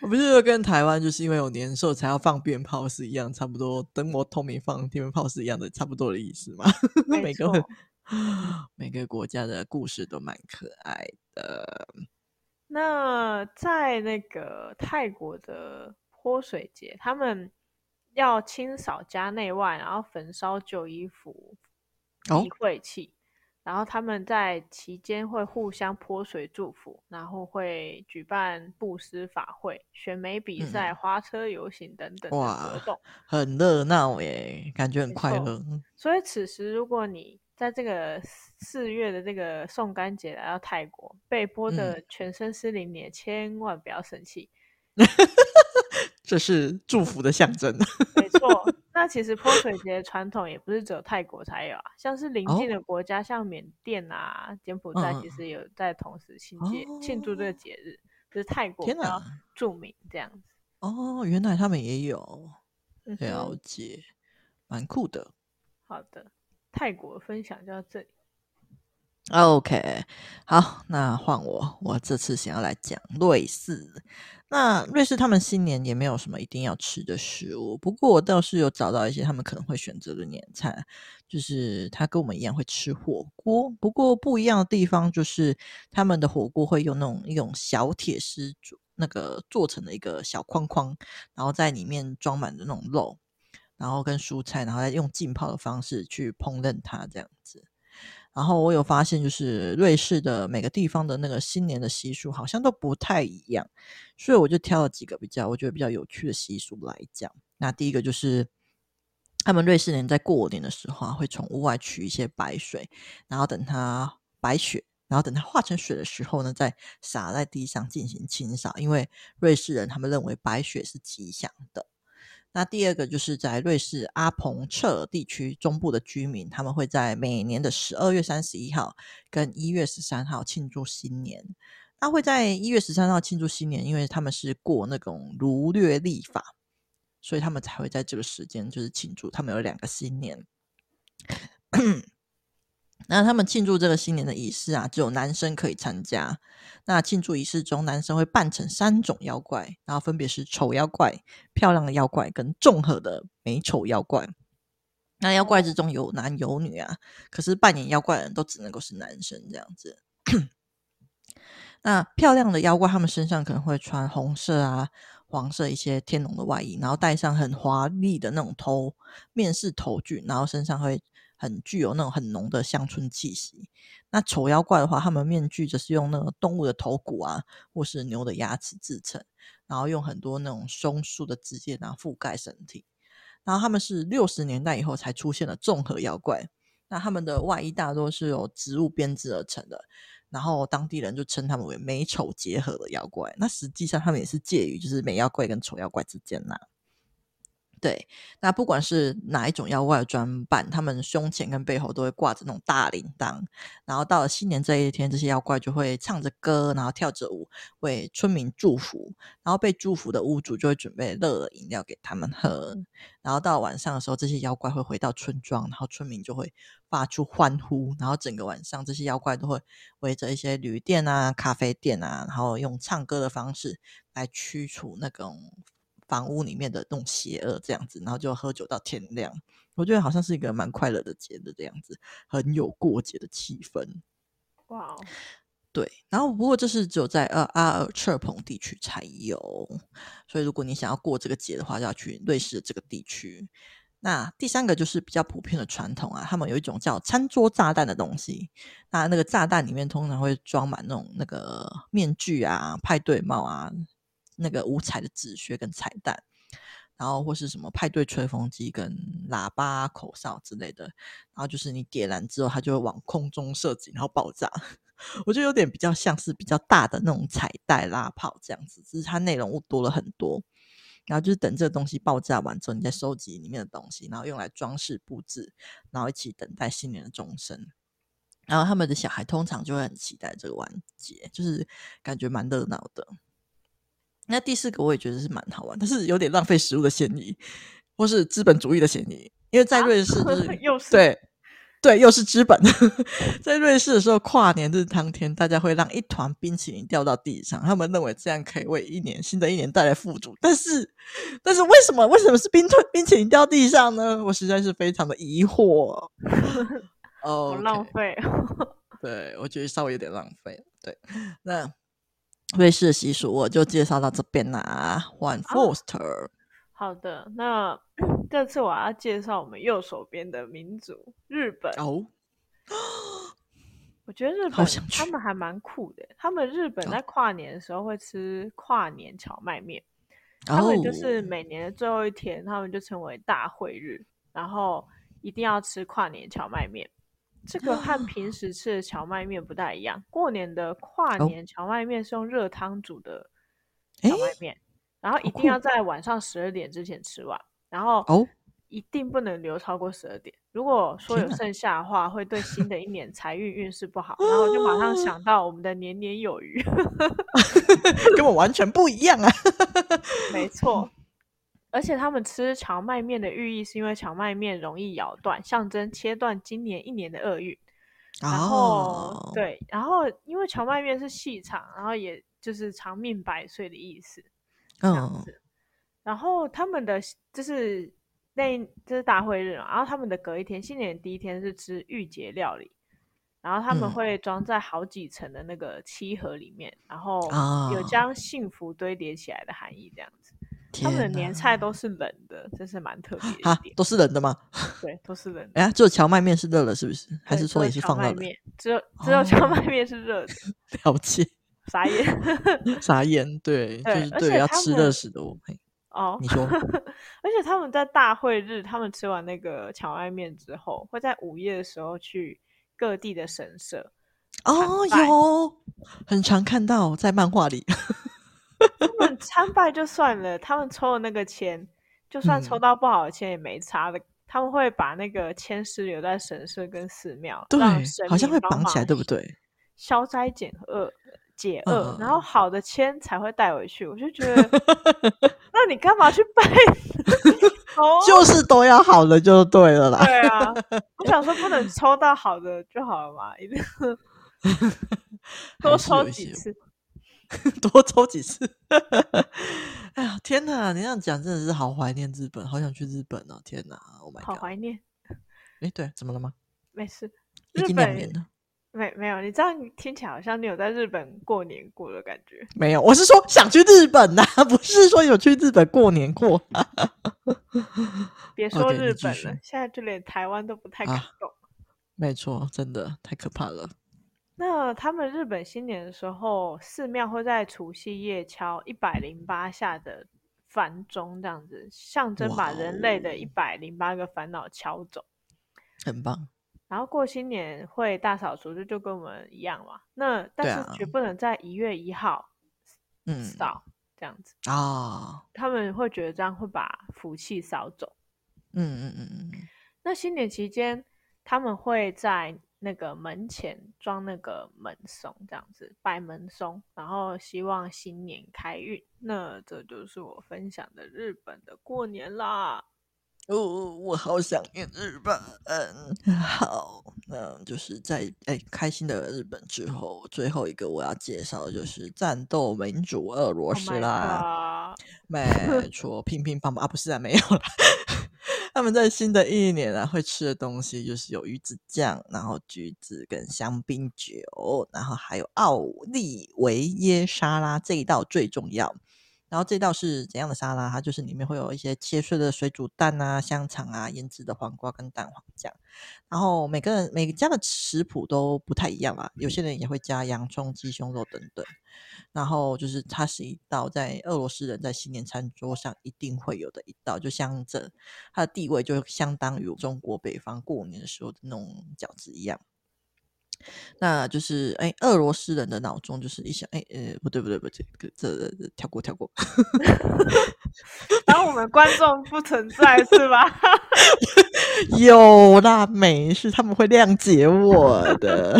我不是跟台湾就是因为有年兽才要放鞭炮是一样，差不多灯火通明放鞭炮是一样的，差不多的意思嘛。每个 每个国家的故事都蛮可爱的。那在那个泰国的泼水节，他们要清扫家内外，然后焚烧旧衣服、避晦气。然后他们在期间会互相泼水祝福，然后会举办布施法会、选美比赛、嗯、花车游行等等的活动，很热闹耶，感觉很快乐。所以此时，如果你在这个四月的这个送干节来到泰国，被泼的全身湿淋淋，千万不要生气。这是祝福的象征，没错。那其实泼水节的传统也不是只有泰国才有啊，像是邻近的国家，像缅甸啊、柬埔寨，其实有在同时庆节庆祝这个节日，就是泰国比较著名这样子。哦，原来他们也有了解，蛮酷的。好的，泰国分享就到这里。OK，好，那换我。我这次想要来讲瑞士。那瑞士他们新年也没有什么一定要吃的食物，不过我倒是有找到一些他们可能会选择的年菜，就是他跟我们一样会吃火锅。不过不一样的地方就是他们的火锅会用那种一种小铁丝做那个做成的一个小框框，然后在里面装满的那种肉，然后跟蔬菜，然后再用浸泡的方式去烹饪它这样子。然后我有发现，就是瑞士的每个地方的那个新年的习俗好像都不太一样，所以我就挑了几个比较我觉得比较有趣的习俗来讲。那第一个就是，他们瑞士人在过年的时候啊，会从屋外取一些白水，然后等它白雪，然后等它化成水的时候呢，再洒在地上进行清扫，因为瑞士人他们认为白雪是吉祥的。那第二个就是在瑞士阿彭彻地区中部的居民，他们会在每年的十二月三十一号跟一月十三号庆祝新年。那会在一月十三号庆祝新年，因为他们是过那种儒略历法，所以他们才会在这个时间就是庆祝。他们有两个新年。那他们庆祝这个新年的仪式啊，只有男生可以参加。那庆祝仪式中，男生会扮成三种妖怪，然后分别是丑妖怪、漂亮的妖怪跟综合的美丑妖怪。那妖怪之中有男有女啊，可是扮演妖怪的人都只能够是男生这样子。那漂亮的妖怪，他们身上可能会穿红色啊、黄色一些天龙的外衣，然后戴上很华丽的那种头面饰头具，然后身上会。很具有那种很浓的乡村气息。那丑妖怪的话，他们面具则是用那个动物的头骨啊，或是牛的牙齿制成，然后用很多那种松树的枝叶然后覆盖身体。然后他们是六十年代以后才出现的综合妖怪。那他们的外衣大多是由植物编织而成的，然后当地人就称他们为美丑结合的妖怪。那实际上他们也是介于就是美妖怪跟丑妖怪之间呐。对，那不管是哪一种妖怪的装扮，他们胸前跟背后都会挂着那种大铃铛，然后到了新年这一天，这些妖怪就会唱着歌，然后跳着舞，为村民祝福，然后被祝福的屋主就会准备热的饮料给他们喝，然后到晚上的时候，这些妖怪会回到村庄，然后村民就会发出欢呼，然后整个晚上这些妖怪都会围着一些旅店啊、咖啡店啊，然后用唱歌的方式来驱除那种。房屋里面的那种邪恶这样子，然后就喝酒到天亮。我觉得好像是一个蛮快乐的节日这样子，很有过节的气氛。哇、wow，对，然后不过这是只有在呃阿尔彻彭地区才有，所以如果你想要过这个节的话，就要去瑞士的这个地区。那第三个就是比较普遍的传统啊，他们有一种叫餐桌炸弹的东西。那那个炸弹里面通常会装满那种那个面具啊、派对帽啊、那个五彩的纸靴跟彩蛋，然后或是什么派对吹风机跟喇叭、口哨之类的。然后就是你点燃之后，它就会往空中射击，然后爆炸。我觉得有点比较像是比较大的那种彩带拉炮这样子，只是它内容物多了很多。然后就是等这个东西爆炸完之后，你再收集里面的东西，然后用来装饰布置，然后一起等待新年的钟声。然后他们的小孩通常就会很期待这个完结，就是感觉蛮热闹的。那第四个我也觉得是蛮好玩，但是有点浪费食物的嫌疑，或是资本主义的嫌疑，因为在瑞士就 是、啊、又是对。对，又是资本。在瑞士的时候，跨年日当天，大家会让一团冰淇淋掉到地上，他们认为这样可以为一年新的一年带来富足。但是，但是为什么为什么是冰墩冰淇淋掉地上呢？我实在是非常的疑惑。哦、okay，浪费。对，我觉得稍微有点浪费。对，那瑞士的习俗我就介绍到这边啦。One Foster，。好的，那 这次我要介绍我们右手边的民族日本。哦，我觉得日本他们还蛮酷的。他们日本在跨年的时候会吃跨年荞麦面，哦，他们就是每年的最后一天，他们就称为大会日，然后一定要吃跨年荞麦面。这个和平时吃的荞麦面不太一样，过年的跨年荞麦面是用热汤煮的荞麦面。然后一定要在晚上十二点之前吃完，然后一定不能留超过十二点。如果说有剩下的话，会对新的一年财运运势不好。然后就马上想 到我们的年年有余，跟我完全不一样啊！没错，而且他们吃荞麦面的寓意是因为荞麦面容易咬断，象征切断今年一年的厄运。然后对，然后因为荞麦面是细长，然后也就是长命百岁的意思。这样子，嗯，然后他们的就是那这是大会日嘛，然后他们的隔一天，新年第一天是吃御节料理，然后他们会装在好几层的那个漆盒里面，嗯，然后有将幸福堆叠起来的含义，这样子。他们的年菜都是冷的，真是蛮特别的。啊，都是冷的吗？对，都是冷的。哎呀，只有荞麦面是热的，是不是？还是说也是放热的？只有只有荞麦面是热的。了解。傻眼，傻眼，对，对就是对，要吃热食的我配。哦，你说，而且他们在大会日，他们吃完那个荞麦面之后，会在午夜的时候去各地的神社。哦，有，很常看到在漫画里。他们参拜就算了，他们抽的那个签，就算抽到不好的签也没差的。嗯、他们会把那个签师留在神社跟寺庙，对，好像会绑起来，对不对？消灾减厄。解厄，然后好的签才会带回去。我就觉得，那你干嘛去拜？就是都要好的就对了啦。对啊，我想说不能抽到好的就好了嘛，一定多抽几次，多抽几次。哎呀，天哪！你这样讲真的是好怀念日本，好想去日本哦！天哪，Oh my God，好怀念。哎，对，怎么了吗？没事，日本两年了。没没有，你这样听起来好像你有在日本过年过的感觉。没有，我是说想去日本呐、啊，不是说有去日本过年过。别说日本了，okay, 现在就连台湾都不太敢动。啊、没错，真的太可怕了。那他们日本新年的时候，寺庙会在除夕夜敲一百零八下的梵钟，这样子象征把人类的一百零八个烦恼敲走。很棒。然后过新年会大扫除，就就跟我们一样嘛。那但是绝不能在一月一号扫、嗯、这样子啊、哦。他们会觉得这样会把福气扫走。嗯嗯嗯嗯。那新年期间，他们会在那个门前装那个门松，这样子摆门松，然后希望新年开运。那这就是我分享的日本的过年啦。哦，我好想念日本。嗯，好，那就是在哎开心的日本之后，最后一个我要介绍的就是战斗民主俄罗斯啦。啊，没错，乒乒乓乓啊，不是啊，没有了。他们在新的一年啊，会吃的东西就是有鱼子酱，然后橘子跟香槟酒，然后还有奥利维耶沙拉这一道最重要。然后这道是怎样的沙拉？它就是里面会有一些切碎的水煮蛋啊、香肠啊、腌制的黄瓜跟蛋黄酱。然后每个人每个家的食谱都不太一样啊，有些人也会加洋葱、鸡胸肉等等。然后就是它是一道在俄罗斯人在新年餐桌上一定会有的一道，就像这它的地位就相当于中国北方过年的时候的那种饺子一样。那就是哎，俄罗斯人的脑中就是一想，哎呃，不对不对不对，这这这跳过跳过。当我们观众不存在是吧？有啦，没事，他们会谅解我的。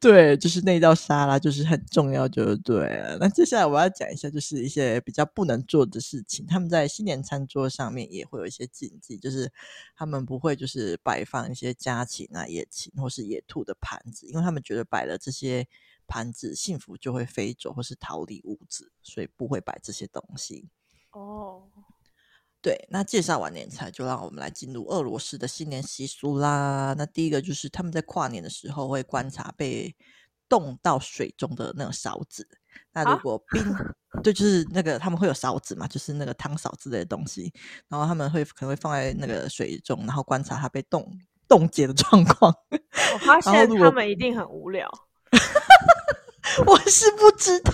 对，就是那道沙拉，就是很重要，就对了。那接下来我要讲一下，就是一些比较不能做的事情。他们在新年餐桌上面也会有一些禁忌，就是他们不会就是摆放一些家禽啊、野禽或是野兔的盘子，因为他们觉得摆了这些盘子，幸福就会飞走或是逃离屋子，所以不会摆这些东西。哦。对，那介绍完年菜，就让我们来进入俄罗斯的新年习俗啦。那第一个就是他们在跨年的时候会观察被冻到水中的那种勺子。那如果冰，啊、对，就是那个他们会有勺子嘛，就是那个汤勺之类的东西，然后他们会可能会放在那个水中，然后观察它被冻冻结的状况。我发 现他们一定很无聊。我是不知道，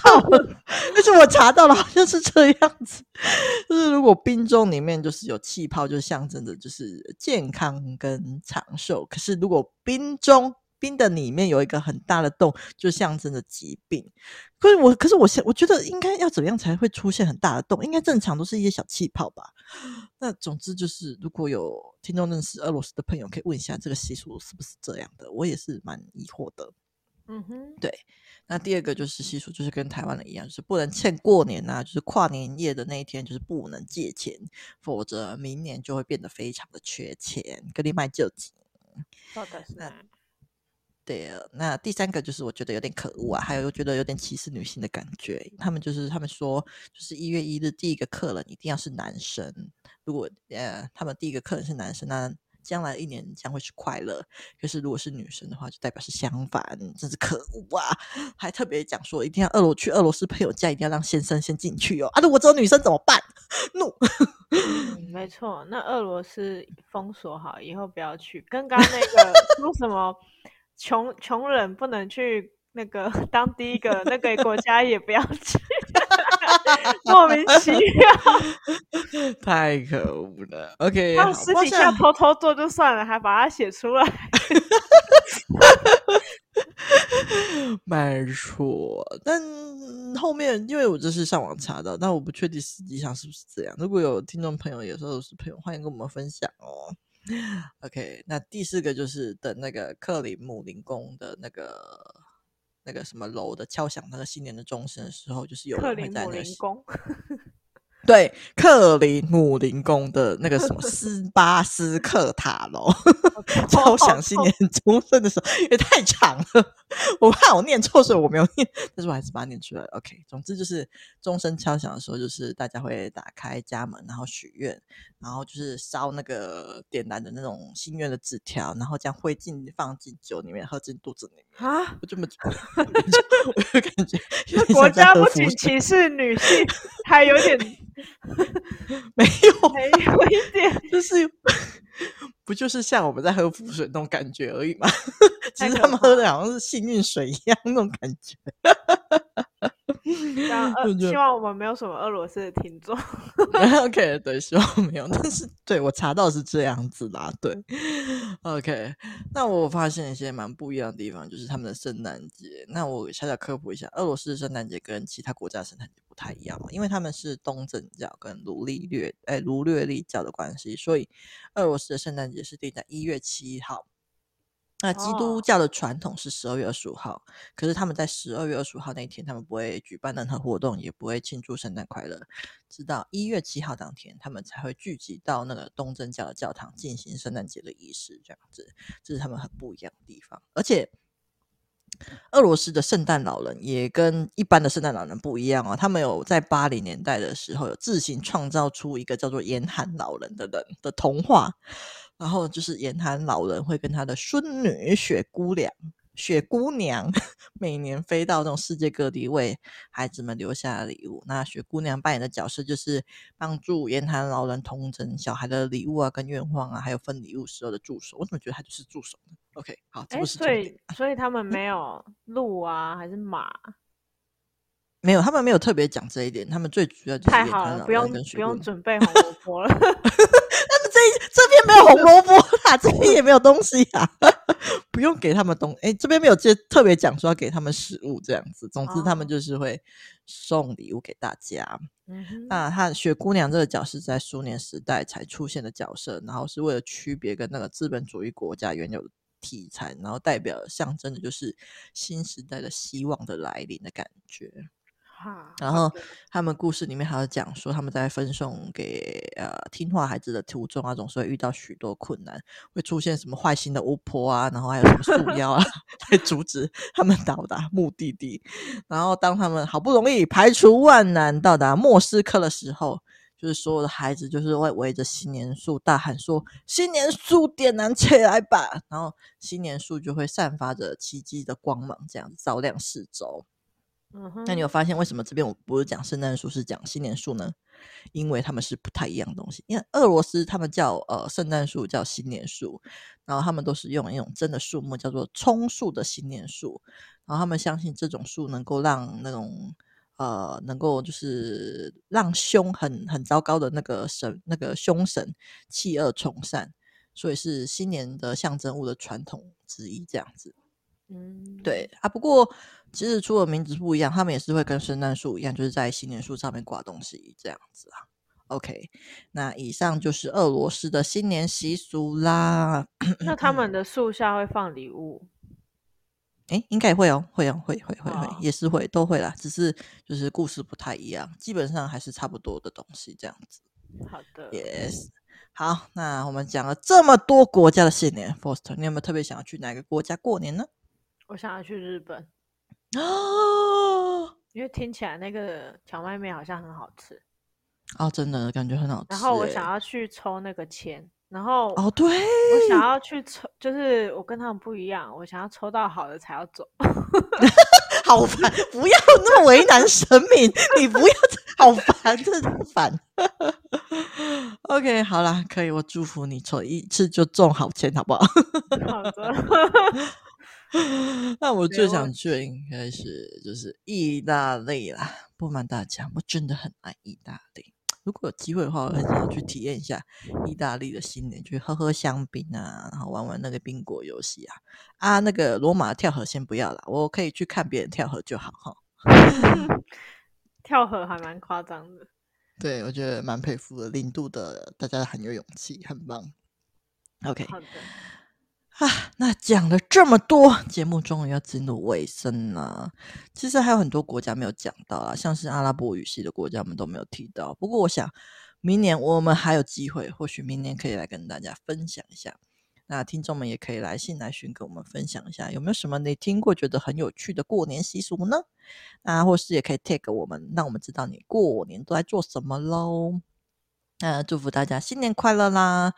但是我查到了，好像是这样子。就是如果冰中里面就是有气泡，就象征着就是健康跟长寿。可是如果冰中冰的里面有一个很大的洞，就象征着疾病。可是我，可是我现我觉得应该要怎么样才会出现很大的洞？应该正常都是一些小气泡吧。那总之就是，如果有听众认识俄罗斯的朋友，可以问一下这个习俗是不是这样的？我也是蛮疑惑的。嗯哼，对。那第二个就是习俗，就是跟台湾的一样，就是不能欠过年呐、啊，就是跨年夜的那一天，就是不能借钱，否则明年就会变得非常的缺钱，跟你卖救急。好的，是。对啊，那第三个就是我觉得有点可恶啊，还有我觉得有点歧视女性的感觉。他们就是他们说，就是一月一日第一个客人一定要是男生，如果呃他们第一个客人是男生，那。将来一年将会是快乐，可是如果是女生的话，就代表是相反，真是可恶啊！还特别讲说，一定要俄罗去俄罗斯朋友家，一定要让先生先进去哦。啊，如果只有女生怎么办？怒！没错，那俄罗斯封锁好以后不要去，跟刚刚那 个说什么穷穷人不能去那个 当第一个那个国家也不要去。莫名其妙，太可恶了。OK，他私底下偷偷做就算了，还把它写出来。没错，但后面因为我这是上网查到，但我不确定实际上是不是这样。如果有听众朋友，有时候是朋友，欢迎跟我们分享哦。OK，那第四个就是等那个克里姆林宫的那个。那个什么楼的敲响那个新年的钟声的时候，就是有人会在那个。对，克里姆林宫的那个什么斯巴斯克塔楼 敲响新年钟声的时候，因为太长了，我怕我念错，所以我没有念，但是我还是把它念出来。OK，总之就是钟声敲响的时候，就是大家会打开家门，然后许愿，然后就是烧那个点燃的那种心愿的纸条，然后将灰烬放进酒里面，喝进肚子里面啊！我这么，我就感觉国家不仅歧视女性，还有点。没有，没有一点，就是不就是像我们在喝符水那种感觉而已嘛？其实他们喝的好像是幸运水一样那种感觉。希望我们没有什么俄罗斯的听众。OK，对，希望没有。但是对我查到是这样子啦，对。OK，那我发现一些蛮不一样的地方，就是他们的圣诞节。那我小小科普一下，俄罗斯的圣诞节跟其他国家的圣诞节不太一样嘛，因为他们是东正教跟卢利略哎卢略历教的关系，所以俄罗斯的圣诞节是定在一月七号。那基督教的传统是十二月二十五号，哦，可是他们在十二月二十五号那一天，他们不会举办任何活动，也不会庆祝圣诞快乐，直到一月七号当天，他们才会聚集到那个东正教的教堂进行圣诞节的仪式，这样子，这是他们很不一样的地方。而且俄罗斯的圣诞老人也跟一般的圣诞老人不一样哦，他们有在八零年代的时候有自行创造出一个叫做严寒老人的人的童话，然后就是严寒老人会跟他的孙女雪姑娘。雪姑娘 每年飞到这种世界各地，为孩子们留下礼物。那雪姑娘扮演的角色就是帮助严寒老人统整小孩的礼物啊，跟愿望啊，还有分礼物时候的助手。我怎么觉得他就是助手呢？OK，好，这不是重点。所以，所以他们没有鹿啊，还是马？没有，他们没有特别讲这一点。他们最主要就是太好了，不用不用准备红萝卜了。这这边没有红萝卜啦，这边也没有东西啊。不用给他们东西，哎，这边没有特特别讲说要给他们食物这样子。总之，他们就是会送礼物给大家。嗯，那他雪姑娘这个角色在苏联时代才出现的角色，然后是为了区别跟那个资本主义国家原有的题材，然后代表象征的就是新时代的希望的来临的感觉。然后他们故事里面还有讲说，他们在分送给呃听话孩子的途中啊，总是会遇到许多困难，会出现什么坏心的巫婆啊，然后还有什么树 妖啊，来阻止他们到达目的地。然后当他们好不容易排除万难到达莫斯科的时候，就是所有的孩子就是会围着新年树大喊说：“新年树点燃起来吧！”然后新年树就会散发着奇迹的光芒，这样照亮四周。那你有发现为什么这边我不是讲圣诞树，是讲新年树呢？因为他们是不太一样的东西。因为俄罗斯他们叫呃圣诞树叫新年树，然后他们都是用一种真的树木叫做葱树的新年树，然后他们相信这种树能够让那种呃能够就是让凶很很糟糕的那个神那个凶神弃恶从善，所以是新年的象征物的传统之一，这样子。嗯，对啊，不过其实除了名字不一样，他们也是会跟圣诞树一样，就是在新年树上面挂东西这样子啊。OK，那以上就是俄罗斯的新年习俗啦。那他们的树下会放礼物？哎，应该会哦，会哦，会会会会，也是会都会啦，只是就是故事不太一样，基本上还是差不多的东西这样子。好的，Yes，好，那我们讲了这么多国家的新年，Foster，你有没有特别想要去哪个国家过年呢？我想要去日本哦，因为听起来那个荞麦面好像很好吃哦，真的感觉很好吃。然后我想要去抽那个签，然后哦，对，我想要去抽，就是我跟他们不一样，我想要抽到好的才要走。好烦，不要那么为难神明，你不要，好烦，真的很烦。OK，好啦，可以，我祝福你抽一次就中好签，好不好？好的。那我最想去的应该是就是意大利啦。不瞒大家，我真的很爱意大利。如果有机会的话，我很想要去体验一下意大利的新年，去喝喝香槟啊，然后玩玩那个宾果游戏啊。啊，那个罗马跳河先不要了，我可以去看别人跳河就好哈。跳河还蛮夸张的，对，我觉得蛮佩服的。零度的大家很有勇气，很棒。OK，好的。啊，那讲了这么多，节目终于要进入尾声了。其实还有很多国家没有讲到啊，像是阿拉伯语系的国家，我们都没有提到。不过，我想明年我们还有机会，或许明年可以来跟大家分享一下。那听众们也可以来信来讯跟我们分享一下，有没有什么你听过觉得很有趣的过年习俗呢？啊，或是也可以 tag 我们，让我们知道你过年都在做什么喽。那祝福大家新年快乐啦！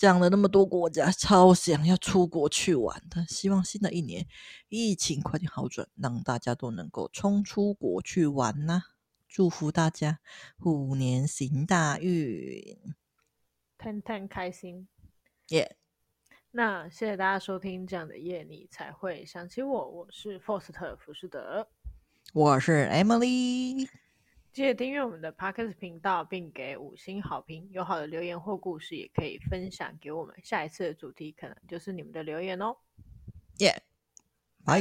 讲了那么多国家，超想要出国去玩的。希望新的一年疫情快点好转，让大家都能够冲出国去玩呐、啊！祝福大家虎年行大运，天天开心。耶！那谢谢大家收听这样的夜，你才会想起我。我是 Foster 福士德，我是 Emily。记得订阅我们的 Podcast 频道，并给五星好评。有好的留言或故事，也可以分享给我们。下一次的主题可能就是你们的留言哦。耶，拜